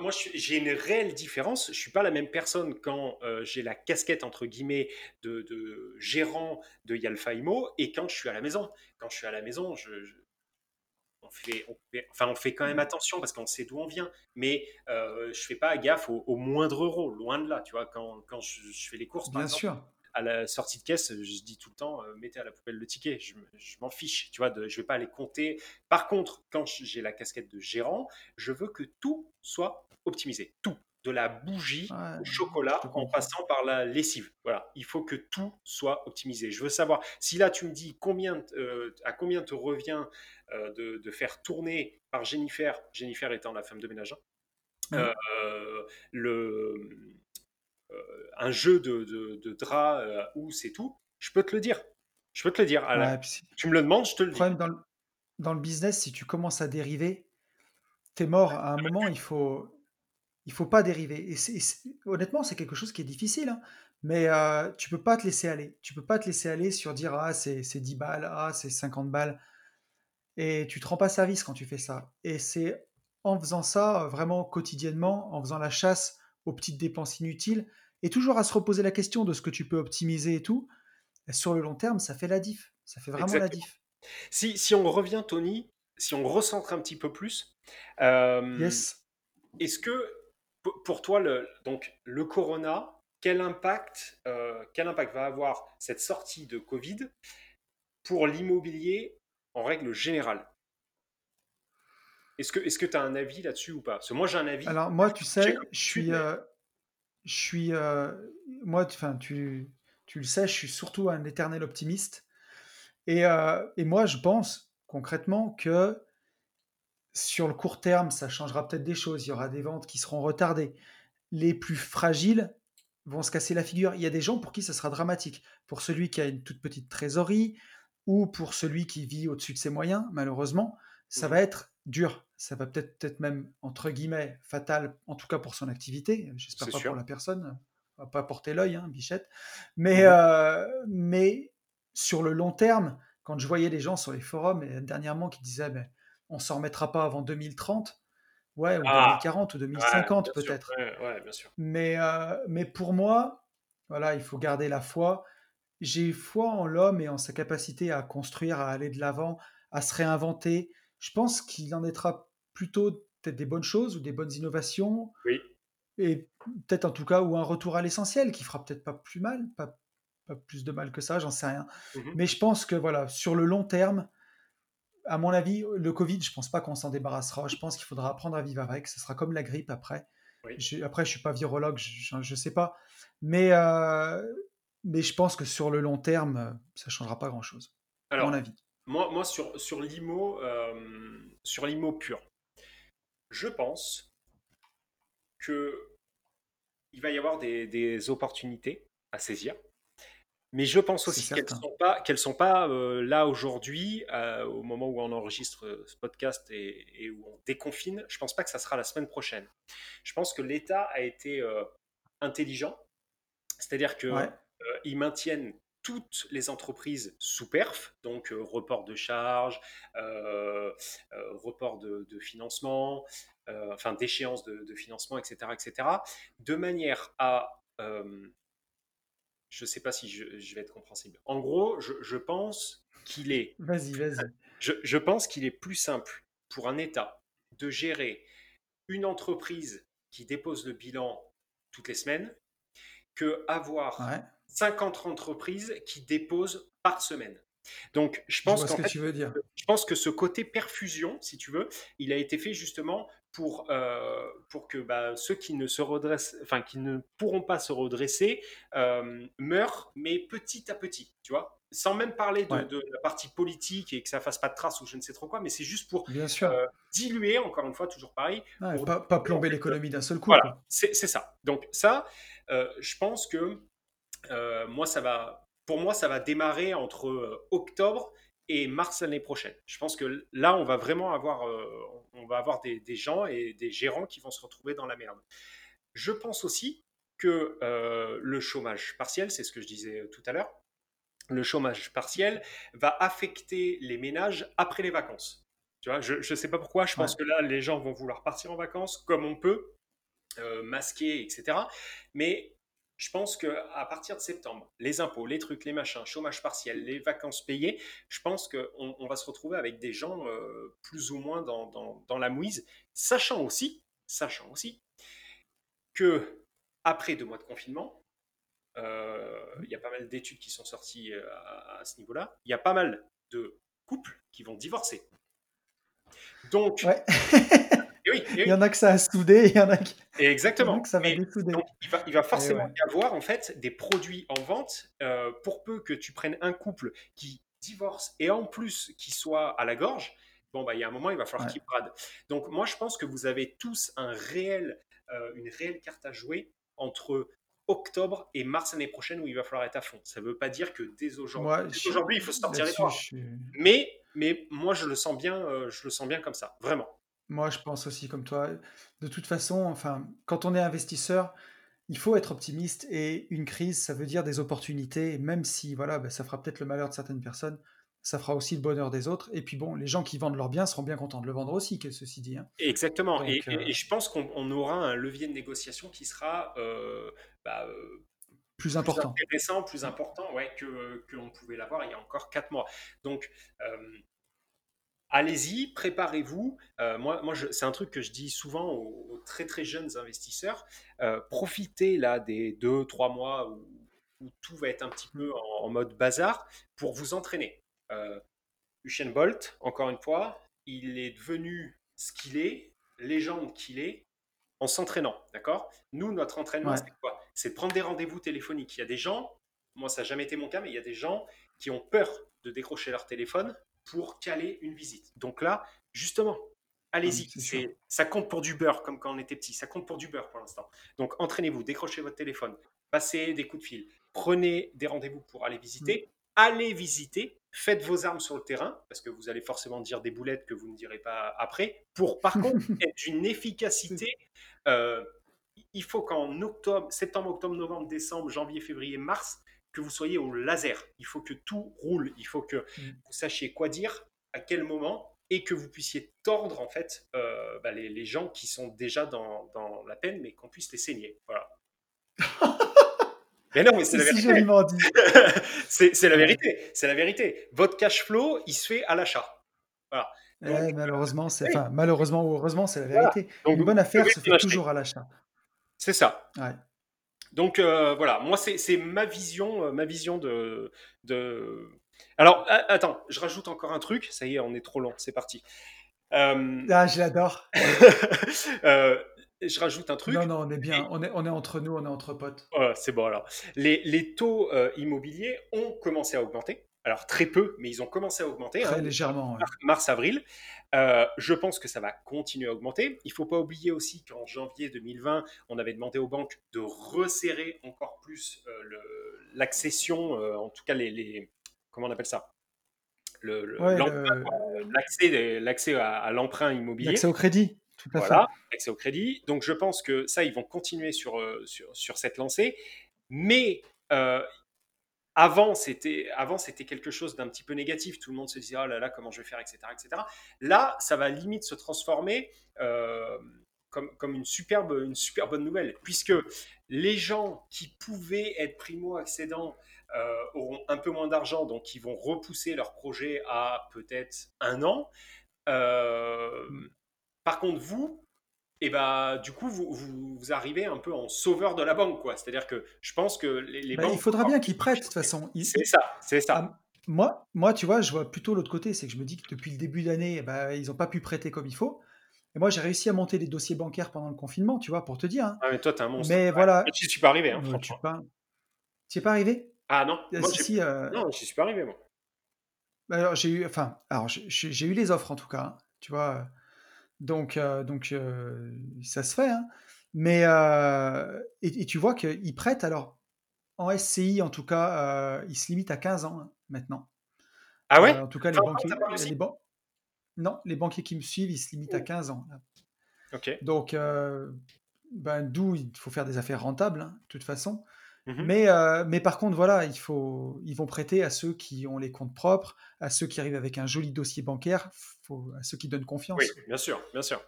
Moi, j'ai une réelle différence. Je suis pas la même personne quand j'ai la casquette entre guillemets de, de gérant de Yalfaimo et quand je suis à la maison. Quand je suis à la maison, je on fait, enfin, on fait quand même mmh. attention parce qu'on sait d'où on vient, mais euh, je fais pas gaffe au, moindre euro, loin de là. Tu vois, quand, quand je, fais les courses, Bien sûr. à la sortie de caisse, je dis tout le temps, euh, mettez à la poubelle le ticket. Je, m'en fiche, tu vois, de, je vais pas aller compter. Par contre, quand j'ai la casquette de gérant, je veux que tout soit optimisé, tout de la bougie au chocolat en passant par la lessive. Voilà, il faut que tout soit optimisé. Je veux savoir si là tu me dis combien, euh, à combien te revient euh, de, faire tourner par Jennifer, Jennifer étant la femme de ménage, hein, euh, le, un jeu de, de, drap où c'est tout. Je peux te le dire. Je peux te le dire. tu me le demandes, je te le dis. Dans le, dans le business, si tu commences à dériver, tu es mort. À un moment, il faut il faut pas dériver. Et, honnêtement, c'est quelque chose qui est difficile, hein. mais euh, tu peux pas te laisser aller. Tu peux pas te laisser aller sur dire ah c'est 10 balles, ah c'est 50 balles, et tu te rends pas service quand tu fais ça. Et c'est en faisant ça euh, vraiment quotidiennement, en faisant la chasse aux petites dépenses inutiles, et toujours à se reposer la question de ce que tu peux optimiser et tout. sur le long terme, ça fait la diff. Ça fait vraiment la diff. Si, si, on revient, Tony, si on recentre un petit peu plus, euh, yes. est-ce que pour toi, le, donc, le corona, quel impact, euh, quel impact va avoir cette sortie de Covid pour l'immobilier en règle générale? Est-ce que tu as un avis là-dessus ou pas? Parce que moi, j'ai un avis. Alors, moi, tu sais, je suis. Euh, je suis euh, moi, enfin, tu, tu le sais, je suis surtout un éternel optimiste. Et, et moi, je pense concrètement que sur le court terme, ça changera peut-être des choses. Il y aura des ventes qui seront retardées. Les plus fragiles vont se casser la figure. Il y a des gens pour qui ça sera dramatique. Pour celui qui a une toute petite trésorerie ou pour celui qui vit au-dessus de ses moyens, malheureusement, ça va être dur. Ça va peut-être être même, entre guillemets, fatal, en tout cas pour son activité. J'espère pas pour la personne. On va pas porter l'œil, hein, Bichette. Mais, euh, mais sur le long terme, quand je voyais des gens sur les forums et dernièrement qui disaient ben, on s'en remettra pas avant 2030. Ouais, ou 2040 ah. ou 2050 peut-être. Mais, euh, mais pour moi, voilà, il faut garder la foi. J'ai foi en l'homme et en sa capacité à construire, à aller de l'avant, à se réinventer. Je pense qu'il en être plutôt peut-être des bonnes choses ou des bonnes innovations. Oui. Et peut-être en tout cas, ou un retour à l'essentiel qui fera peut-être pas plus mal, pas, plus de mal que ça, j'en sais rien. Mmh Mais je pense que voilà, sur le long terme, à mon avis, le Covid, je pense pas qu'on s'en débarrassera. Je pense qu'il faudra apprendre à vivre avec. Ce sera comme la grippe après. Je, après, je suis pas virologue, je, ne sais pas. Mais, euh, mais je pense que sur le long terme, ça changera pas grand-chose. À mon avis. Moi, moi sur, sur l'IMO, euh, sur l'IMO pur, je pense que il va y avoir des, des opportunités à saisir. Mais je pense aussi qu'elles ne sont pas, qu'elles sont pas euh, là aujourd'hui, euh, au moment où on enregistre euh, ce podcast et, où on déconfine. Je ne pense pas que ça sera la semaine prochaine. Je pense que l'État a été intelligent, c'est-à-dire qu'ils maintiennent toutes les entreprises sous perf, donc report de charges, report de, financement, enfin d'échéance de, de, financement, etc., etc., de manière à je ne sais pas si je, vais être compréhensible. En gros, je, pense qu'il est. Vas-y, vas-y. Je, pense qu'il est plus simple pour un État de gérer une entreprise qui dépose le bilan toutes les semaines que avoir 50 entreprises qui déposent par semaine. Donc, je pense, ce que tu veux dire. je pense que ce côté perfusion, si tu veux, il a été fait justement pour, euh, pour que bah, ceux qui ne se redressent, enfin qui ne pourront pas se redresser euh, meurent, mais petit à petit, tu vois sans même parler de, la partie politique et que ça fasse pas de traces ou je ne sais trop quoi, mais c'est juste pour euh, diluer, encore une fois, toujours pareil. pour pas, pas, plomber l'économie d'un seul coup. Voilà, c'est ça. Donc ça, je pense que moi, ça va, pour moi, ça va démarrer entre octobre et mars l'année prochaine. Je pense que là, on va vraiment avoir, euh, on va avoir des, gens et des gérants qui vont se retrouver dans la merde. Je pense aussi que euh, le chômage partiel, c'est ce que je disais tout à l'heure, le chômage partiel va affecter les ménages après les vacances. Tu vois, je ne sais pas pourquoi, je pense que là, les gens vont vouloir partir en vacances comme on peut, euh, masquer, etc. Mais je pense qu'à partir de septembre, les impôts, les trucs, les machins, chômage partiel, les vacances payées, je pense qu'on on va se retrouver avec des gens euh, plus ou moins dans, dans, la mouise, sachant aussi, sachant aussi que après deux mois de confinement, euh, il y a pas mal d'études qui sont sorties euh, à, ce niveau-là. Il y a pas mal de couples qui vont divorcer. Donc, il y en a que ça a soudé, il y en a qui... Exactement. que ça va dessouder. Donc, il, va, il va forcément y avoir en fait des produits en vente euh, pour peu que tu prennes un couple qui divorce et en plus qui soit à la gorge. Bon, bah, il y a un moment, il va falloir qu'il brade. Donc, moi, je pense que vous avez tous un réel, euh, une réelle carte à jouer entre octobre et mars l'année prochaine où il va falloir être à fond. Ça ne veut pas dire que dès aujourd'hui, il faut sortir les doigts. Mais, mais moi, je le sens bien, euh, je le sens bien comme ça, vraiment. Moi, je pense aussi comme toi. De toute façon, enfin, quand on est investisseur, il faut être optimiste et une crise, ça veut dire des opportunités, même si voilà, ben, ça fera peut-être le malheur de certaines personnes, ça fera aussi le bonheur des autres. Et puis bon, les gens qui vendent leurs biens seront bien contents de le vendre aussi, que ceci dit. Hein. Exactement. et, euh je pense qu'on aura un levier de négociation qui sera euh, bah, euh, plus important. Plus intéressant, plus important ouais, que, que on pouvait l'avoir il y a encore quatre mois. Donc, allez-y, préparez-vous. Euh, moi, moi c'est un truc que je dis souvent aux, très très jeunes investisseurs. Euh, profitez là des deux, trois mois où, tout va être un petit peu en, mode bazar pour vous entraîner. Euh, Usain Bolt, encore une fois, il est devenu ce qu'il est, légende qu'il est, en s'entraînant. D'accord? Nous, notre entraînement, c'est quoi? C'est de prendre des rendez-vous téléphoniques. Il y a des gens, moi, ça n'a jamais été mon cas, mais il y a des gens qui ont peur de décrocher leur téléphone pour caler une visite. Donc là, justement, allez-y. Ah, ça compte pour du beurre, comme quand on était petit. Ça compte pour du beurre pour l'instant. Donc entraînez-vous, décrochez votre téléphone, passez des coups de fil, prenez des rendez-vous pour aller visiter. Mm. Allez visiter, faites vos armes sur le terrain, parce que vous allez forcément dire des boulettes que vous ne direz pas après. Pour, par contre, être d'une efficacité, euh, il faut qu'en octobre, septembre, octobre, novembre, décembre, janvier, février, mars, que vous soyez au laser. Il faut que tout roule. Il faut que mm. vous sachiez quoi dire, à quel moment, et que vous puissiez tordre en fait euh, bah, les, gens qui sont déjà dans, la peine, mais qu'on puisse les saigner. Voilà. mais non, mais c'est la vérité. c'est la vérité. C'est la vérité. Votre cash flow, il se fait à l'achat. Voilà. Eh, malheureusement, c'est enfin, malheureusement ou heureusement, c'est la vérité. Donc, Une bonne affaire se fait toujours à l'achat. C'est ça. Ouais. Donc euh, voilà, moi c'est ma vision, euh, ma vision de, de, Alors, attends, je rajoute encore un truc. Ça y est, on est trop long. C'est parti. Euh, ah, je l'adore. euh, je rajoute un truc. Non, non, on est bien. On, est, on est entre nous, on est entre potes. c'est bon alors. Les, les taux immobiliers ont commencé à augmenter. Alors très peu, mais ils ont commencé à augmenter. Très hein, légèrement. Mars-avril. Euh, je pense que ça va continuer à augmenter. Il ne faut pas oublier aussi qu'en janvier 2020, on avait demandé aux banques de resserrer encore plus l'accession, en tout cas les, les, Comment on appelle ça? L'accès à, l'emprunt immobilier. L'accès au crédit. Tout à voilà, accès au crédit. Donc je pense que ça, ils vont continuer sur, euh, sur, sur cette lancée. Mais euh, avant, c'était avant c'était quelque chose d'un petit peu négatif. Tout le monde se disait oh là là comment je vais faire, etc., etc. Là, ça va limite se transformer euh, comme, comme une superbe une super bonne nouvelle, puisque les gens qui pouvaient être primo accédants euh, auront un peu moins d'argent, donc ils vont repousser leur projet à peut-être un an. Euh, par contre, vous, et bah, du coup, vous, vous, arrivez un peu en sauveur de la banque, quoi. C'est-à-dire que je pense que les, bah, banques. Il faudra bien qu'ils prêtent, de toute façon. C'est ça, c'est ça. Ah, moi, moi, tu vois, je vois plutôt l'autre côté, c'est que je me dis que depuis le début d'année, bah, ils n'ont pas pu prêter comme il faut. Et moi, j'ai réussi à monter des dossiers bancaires pendant le confinement, tu vois, pour te dire. Hein. Ah, mais toi, t'es un monstre. Mais voilà. Tu suis pas arrivé, hein, Tu n'y es pas arrivé? Ah non, euh, moi, si, euh... non, j'y suis pas arrivé, moi. Bah, alors, j'ai eu, enfin, alors, j'ai eu les offres en tout cas, hein, tu vois. Euh, donc, euh, donc ça se fait, hein. Mais, et, tu vois qu'ils prêtent, alors, en SCI en tout cas, ils se limitent à 15 ans hein, maintenant. Ah ouais? En tout cas, les banquiers, les non, les banquiers qui me suivent, ils se limitent à 15 ans. Ok. Donc, ben, d'où il faut faire des affaires rentables, de toute façon. Mmh mais, euh, mais par contre, voilà, il faut, ils vont prêter à ceux qui ont les comptes propres, à ceux qui arrivent avec un joli dossier bancaire, faut, à ceux qui donnent confiance. Oui, bien sûr, bien sûr.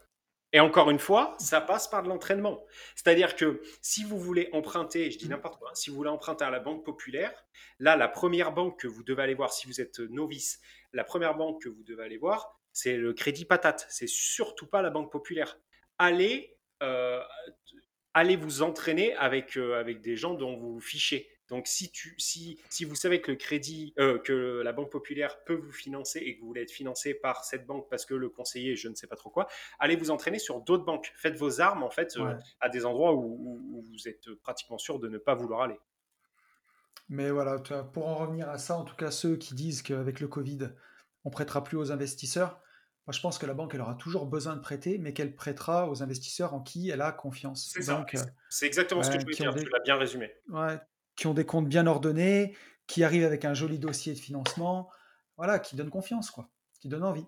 Et encore une fois, ça passe par de l'entraînement. C'est-à-dire que si vous voulez emprunter, je dis mmh. n'importe quoi, si vous voulez emprunter à la Banque Populaire, là, la première banque que vous devez aller voir, si vous êtes novice, la première banque que vous devez aller voir, c'est le Crédit Patate. C'est surtout pas la Banque Populaire. Allez euh, allez vous entraîner avec, euh, avec des gens dont vous vous fichez. Donc, si, tu, si, si vous savez que le crédit, euh, que la Banque Populaire peut vous financer et que vous voulez être financé par cette banque parce que le conseiller, je ne sais pas trop quoi, allez vous entraîner sur d'autres banques. Faites vos armes, en fait, euh, à des endroits où, vous êtes pratiquement sûr de ne pas vouloir aller. Mais voilà, pour en revenir à ça, en tout cas, ceux qui disent qu'avec le Covid, on prêtera plus aux investisseurs, moi, je pense que la banque, elle aura toujours besoin de prêter, mais qu'elle prêtera aux investisseurs en qui elle a confiance. C'est ça. C'est exactement ce que je voulais dire. Tu l'as bien résumé. Ouais, qui ont des comptes bien ordonnés, qui arrivent avec un joli dossier de financement, voilà, qui donnent confiance, quoi, qui donnent envie.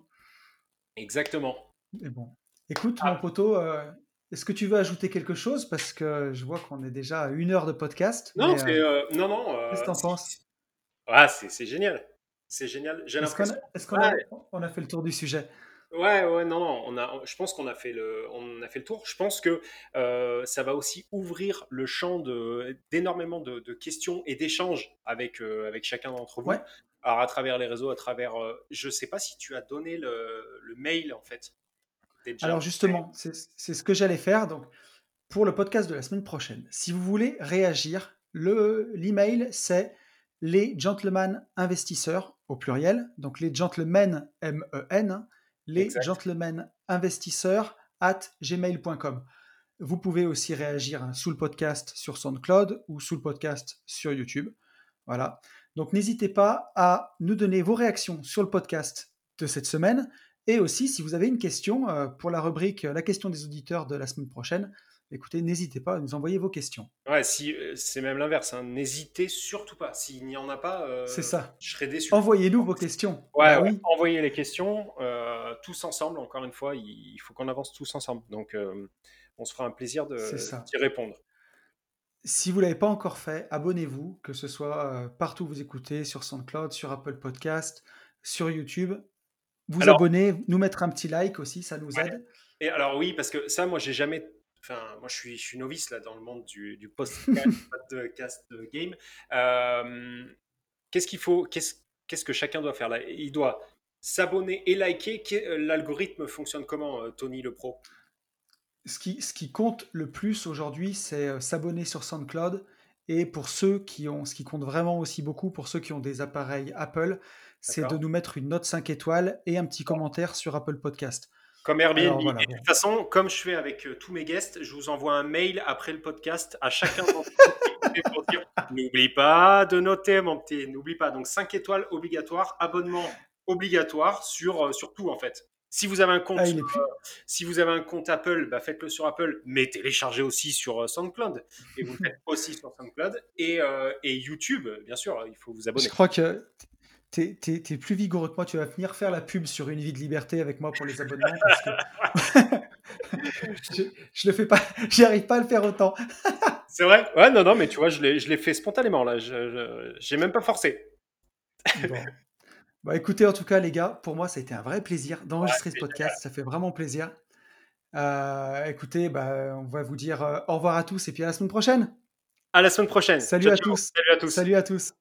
Exactement. Et bon, écoute, mon ah. poteau, euh, est-ce que tu veux ajouter quelque chose? Parce que je vois qu'on est déjà à une heure de podcast. Non, euh, euh, non, non. Qu'est-ce que t'en penses? Ah, c'est génial. C'est génial. J'ai. Est-ce qu'on a, on a fait le tour du sujet? Ouais, ouais, non, non, on a, je pense qu'on a fait le, on a fait le tour. Je pense que euh, ça va aussi ouvrir le champ de d'énormément de, questions et d'échanges avec euh, avec chacun d'entre vous. Alors à travers les réseaux, à travers, euh, je sais pas si tu as donné le, le mail en fait. Alors justement, c'est ce que j'allais faire. Donc pour le podcast de la semaine prochaine, si vous voulez réagir, le l'email c'est les gentlemen investisseurs au pluriel, donc les gentlemen M-E-N, les gentlemen investisseurs at gmail.com. Vous pouvez aussi réagir sous le podcast sur SoundCloud ou sous le podcast sur YouTube. Voilà. Donc n'hésitez pas à nous donner vos réactions sur le podcast de cette semaine et aussi si vous avez une question euh, pour la rubrique La question des auditeurs de la semaine prochaine, écoutez, n'hésitez pas à nous envoyer vos questions. Ouais, si, euh, c'est même l'inverse. Hein. N'hésitez surtout pas. S'il n'y en a pas, euh, c'est ça. je serai déçu. Envoyez-nous vos questions. Ouais, bah oui. envoyez les questions euh, tous ensemble. Encore une fois, il faut qu'on avance tous ensemble. Donc, on se fera un plaisir d'y répondre. Si vous ne l'avez pas encore fait, abonnez-vous, que ce soit partout où vous écoutez, sur SoundCloud, sur Apple Podcast, sur YouTube. Vous abonnez, nous mettre un petit like aussi, ça nous aide. Et alors oui, parce que ça, moi, j'ai jamais Enfin, moi, je suis, je suis novice là dans le monde du, du post cast game. Euh, qu'est-ce qu'il faut Qu'est-ce qu'est-ce que chacun doit faire là? Il doit s'abonner et liker. Euh, l'algorithme fonctionne comment, euh, Tony le pro? Ce qui, ce qui compte le plus aujourd'hui, c'est s'abonner sur SoundCloud Et pour ceux qui ont, ce qui compte vraiment aussi beaucoup, pour ceux qui ont des appareils Apple, c'est de nous mettre une note 5 étoiles et un petit commentaire sur Apple Podcast. Comme Airbnb. de toute façon, comme je fais avec euh, tous mes guests, je vous envoie un mail après le podcast à chacun d'entre vous n'oublie pas de noter, mon petit. N'oublie pas. Donc 5 étoiles obligatoire, abonnement obligatoire sur, euh, sur tout en fait. Si vous avez un compte, ah, euh, si vous avez un compte Apple, bah, faites-le sur Apple, mais téléchargez aussi sur SoundCloud. Et vous le faites aussi sur SoundCloud et, et YouTube, bien sûr. Il faut vous abonner. Je crois que T'es es, plus vigoureux que moi. Tu vas venir faire la pub sur Une vie de liberté avec moi pour les abonnements. Parce que je, je, le fais pas, j'y arrive pas à le faire autant. C'est vrai? Ouais, non, non, mais tu vois, je l'ai fait spontanément là. Je n'ai même pas forcé. bon. Bah, écoutez, en tout cas, les gars, pour moi, ça a été un vrai plaisir d'enregistrer ce podcast. Ça fait vraiment plaisir. Euh, écoutez, bah, on va vous dire euh, au revoir à tous et puis à la semaine prochaine. À la semaine prochaine. Salut à tous. Salut à tous. Salut à tous.